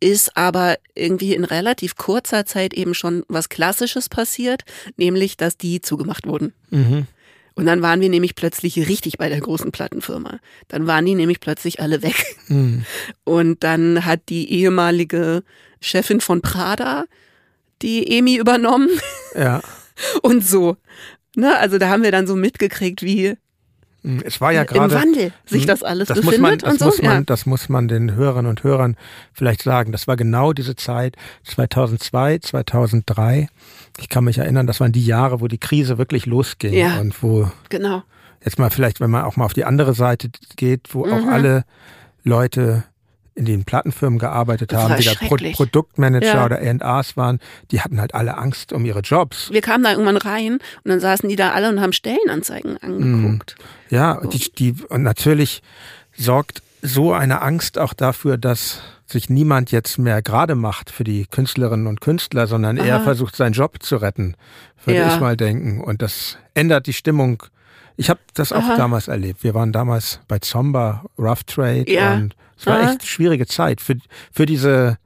ist aber irgendwie in relativ kurzer Zeit eben schon was Klassisches passiert, nämlich dass die zugemacht wurden. Mhm. Und dann waren wir nämlich plötzlich richtig bei der großen Plattenfirma. Dann waren die nämlich plötzlich alle weg. Mhm. Und dann hat die ehemalige Chefin von Prada die Emi übernommen Ja. und so. Ne, also da haben wir dann so mitgekriegt, wie Mhm. Es war ja im gerade. Wandel sich Mhm. das alles das befindet man, das und so. muss man, ja. das muss man den Hörern und Hörern vielleicht sagen. Das war genau diese Zeit 2002, 2003. Ich kann mich erinnern, das waren die Jahre, wo die Krise wirklich losging Ja. und wo Genau. jetzt mal vielleicht, wenn man auch mal auf die andere Seite geht, wo auch Mhm. alle Leute in den Plattenfirmen gearbeitet Das haben, die da Pro. Produktmanager Ja. oder A&Rs waren, die hatten halt alle Angst um ihre Jobs. Wir kamen da irgendwann rein und dann saßen die da alle und haben Stellenanzeigen angeguckt. Ja, und die, die, und natürlich sorgt so eine Angst auch dafür, dass sich niemand jetzt mehr gerade macht für die Künstlerinnen und Künstler, sondern eher Aha. versucht, seinen Job zu retten, würde Ja. ich mal denken. Und das ändert die Stimmung. Ich habe das auch Aha. damals erlebt. Wir waren damals bei Zomba, Rough Trade Ja. und es war Aha. echt schwierige Zeit für, für diese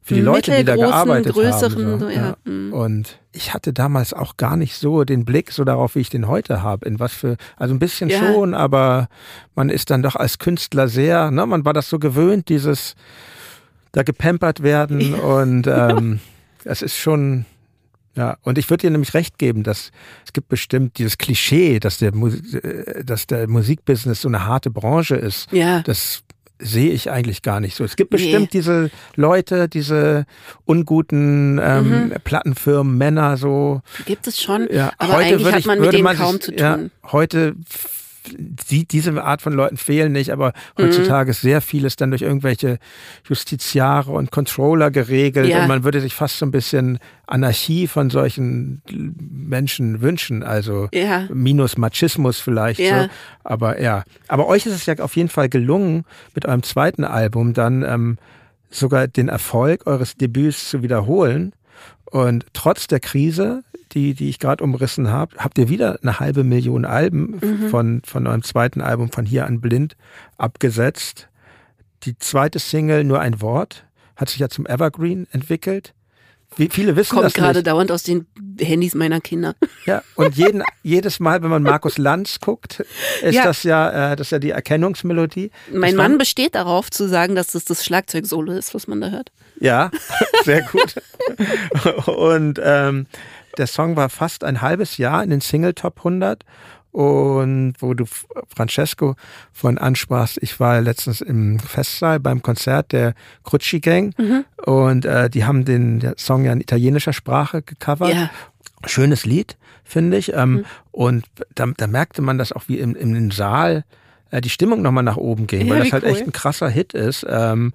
für die Leute, die da gearbeitet haben. so, ja. Mhm. Und ich hatte damals auch gar nicht so den Blick so darauf, wie ich den heute habe. In was für, also ein bisschen Ja. schon, aber man ist dann doch als Künstler sehr, ne, man war das so gewöhnt, dieses da gepampert werden und ähm, es ist schon, ja, und ich würde dir nämlich recht geben, dass es gibt bestimmt dieses Klischee, dass der, Mu- äh, dass der Musikbusiness so eine harte Branche ist. Ja. Das sehe ich eigentlich gar nicht so. Es gibt Nee. bestimmt diese Leute, diese unguten ähm, Mhm. Plattenfirmen, Männer so. Gibt es schon, Ja, aber heute eigentlich hat ich, man mit denen kaum sich, zu Ja, tun. heute f- die, diese Art von Leuten fehlen nicht, aber heutzutage ist sehr vieles dann durch irgendwelche Justiziare und Controller geregelt Ja. und man würde sich fast so ein bisschen Anarchie von solchen Menschen wünschen, also Ja. minus Machismus vielleicht Ja. so. Aber ja, aber euch ist es ja auf jeden Fall gelungen, mit eurem zweiten Album dann ähm, sogar den Erfolg eures Debüts zu wiederholen. Und trotz der Krise, die, die ich gerade umrissen habe, habt ihr wieder eine halbe Million Alben Mhm. von, von eurem zweiten Album von Hier an Blind abgesetzt. Die zweite Single, nur ein Wort, hat sich ja zum Evergreen entwickelt. Wie viele wissen Kommt das gerade dauernd aus den Handys meiner Kinder. Ja, und jeden, jedes Mal, wenn man Markus Lanz guckt, ist Ja. das ja, äh, das ja die Erkennungsmelodie. Mein Das war- Mann besteht darauf zu sagen, dass das das Schlagzeugsolo ist, was man da hört. Ja, sehr gut. Und ähm, der Song war fast ein halbes Jahr in den Single Top 100. Und wo du Francesco von ansprachst, ich war letztens im Festsaal beim Konzert der Crucci Gang und äh, die haben den Song ja in italienischer Sprache gecovert. Ja. Schönes Lied, finde ich. Ähm, Mhm. Und da, da merkte man das auch wie im, im Saal äh, die Stimmung nochmal nach oben ging, Ja, weil das halt cool. echt ein krasser Hit ist. Ähm,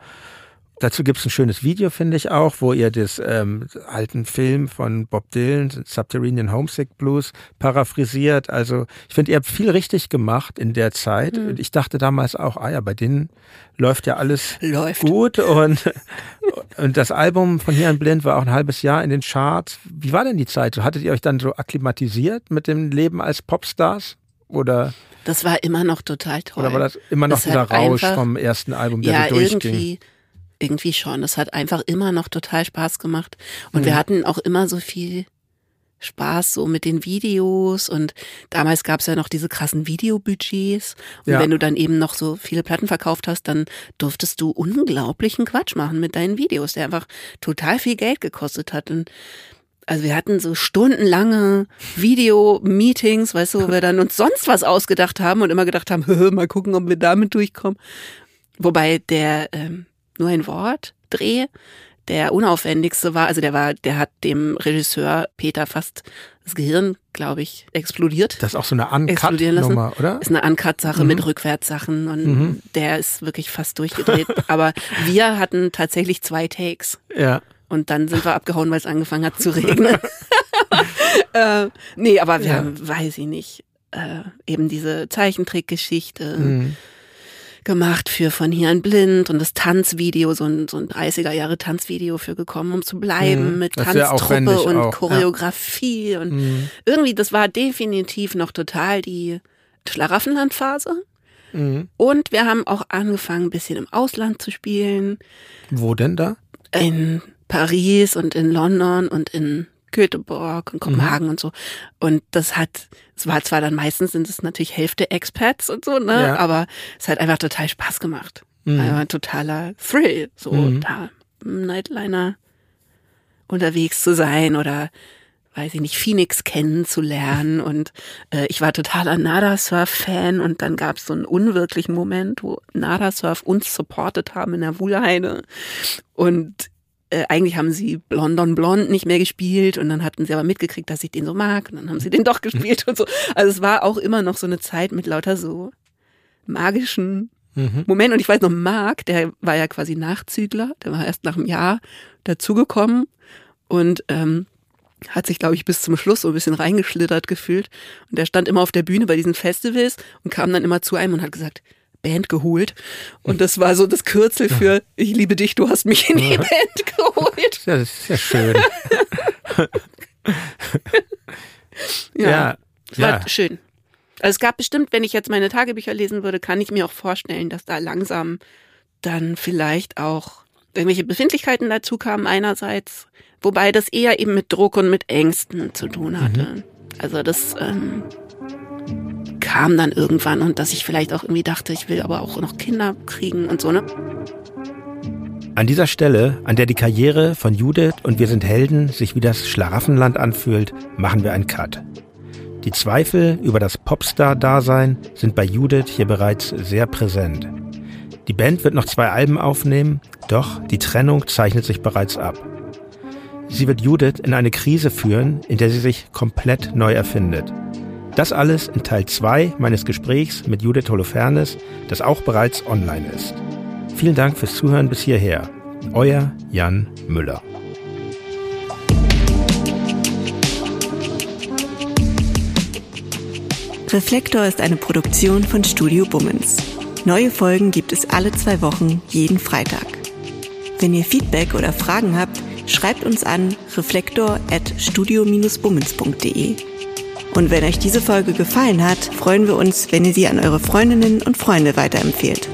Dazu gibt es ein schönes Video, finde ich auch, wo ihr das ähm, alten Film von Bob Dylan, Subterranean Homesick Blues, paraphrasiert. Also ich finde, ihr habt viel richtig gemacht in der Zeit. Hm. Und Ich dachte damals auch, ah ja, bei denen läuft ja alles Läuft. gut. Und, und das Album von Hier an Blind war auch ein halbes Jahr in den Charts. Wie war denn die Zeit? So, Hattet ihr euch dann so akklimatisiert mit dem Leben als Popstars? Oder, Das war immer noch total toll. oder war das immer noch Das dieser Rausch einfach- vom ersten Album, der ja, so durchging? irgendwie, irgendwie schon. Es hat einfach immer noch total Spaß gemacht. Und Mhm. wir hatten auch immer so viel Spaß so mit den Videos und damals gab es ja noch diese krassen Videobudgets und Ja. wenn du dann eben noch so viele Platten verkauft hast, dann durftest du unglaublichen Quatsch machen mit deinen Videos, der einfach total viel Geld gekostet hat und also wir hatten so stundenlange Video-Meetings, weißt du, wo wir dann uns sonst was ausgedacht haben und immer gedacht haben, mal gucken, ob wir damit durchkommen. Wobei der ähm, nur ein Wort Dreh der unaufwendigste war, also der war, der hat dem Regisseur Peter fast das Gehirn, glaube ich, explodiert. Das ist auch so eine. Uncut-Nummer, oder? Ist eine Uncut-Sache Mhm. mit Rückwärtssachen und Mhm. der ist wirklich fast durchgedreht. Aber wir hatten tatsächlich zwei Takes. Ja. Und dann sind wir abgehauen, weil es angefangen hat zu regnen. äh, nee, aber wir Ja. haben, weiß ich nicht, äh, eben diese Zeichentrickgeschichte Mhm. Gemacht für von hier an blind und das Tanzvideo, so ein, so ein 30er Jahre Tanzvideo für gekommen, um zu bleiben Mhm. mit Das Tanztruppe und auch, ja. Choreografie und Mhm. irgendwie, das war definitiv noch total die Schlaraffenlandphase. Mhm. Und wir haben auch angefangen, ein bisschen im Ausland zu spielen Wo denn da? in Paris und in London und in Göteborg und Kopenhagen mhm. und so. Und das hat, es war zwar dann meistens sind es natürlich Hälfte Expats und so, ne? Ja. Aber es hat einfach total Spaß gemacht. Mhm. Einfach ein totaler Thrill, so mhm. da im Nightliner unterwegs zu sein oder weiß ich nicht, Phoenix kennenzulernen. Und äh, ich war totaler Nada-Surf-Fan und dann gab es so einen unwirklichen Moment, wo Nada-Surf uns supportet haben in der Wuhlheide. Und äh, eigentlich haben sie Blondon Blond nicht mehr gespielt und dann hatten sie aber mitgekriegt, dass ich den so mag und dann haben sie den doch gespielt und so. Also es war auch immer noch so eine Zeit mit lauter so magischen mhm. Momenten. Und ich weiß noch, Marc, der war ja quasi Nachzügler, der war erst nach einem Jahr dazugekommen und ähm, hat sich, glaube ich, bis zum Schluss so ein bisschen reingeschlittert gefühlt. Und der stand immer auf der Bühne bei diesen Festivals und kam dann immer zu einem und hat gesagt, Band geholt. Und das war so das Kürzel für Ich liebe dich, du hast mich in die Band geholt. Ja, das ist ja schön. ja, ja, war ja. schön. Also es gab bestimmt, wenn ich jetzt meine Tagebücher lesen würde, kann ich mir auch vorstellen, dass da langsam dann vielleicht auch irgendwelche Befindlichkeiten dazu kamen einerseits Wobei das eher eben mit Druck und mit Ängsten zu tun hatte. Mhm. Also das ähm, kam dann irgendwann und dass ich vielleicht auch irgendwie dachte, ich will aber auch noch Kinder kriegen und so, ne? An dieser Stelle, an der die Karriere von Judith und Wir sind Helden sich wie das Schlaraffenland anfühlt, machen wir einen Cut. Die Zweifel über das Popstar-Dasein sind bei Judith hier bereits sehr präsent. Die Band wird noch zwei Alben aufnehmen, doch die Trennung zeichnet sich bereits ab. Sie wird Judith in eine Krise führen, in der sie sich komplett neu erfindet. Das alles in Teil 2 meines Gesprächs mit Judith Holofernes, das auch bereits online ist. Vielen Dank fürs Zuhören bis hierher. Euer Jan Müller. Reflektor ist eine Produktion von Studio Bummens. Neue Folgen gibt es alle zwei Wochen, jeden Freitag. Wenn ihr Feedback oder Fragen habt, schreibt uns an reflektor.studio-bummens.de. Und wenn euch diese Folge gefallen hat, freuen wir uns, wenn ihr sie an eure Freundinnen und Freunde weiterempfehlt.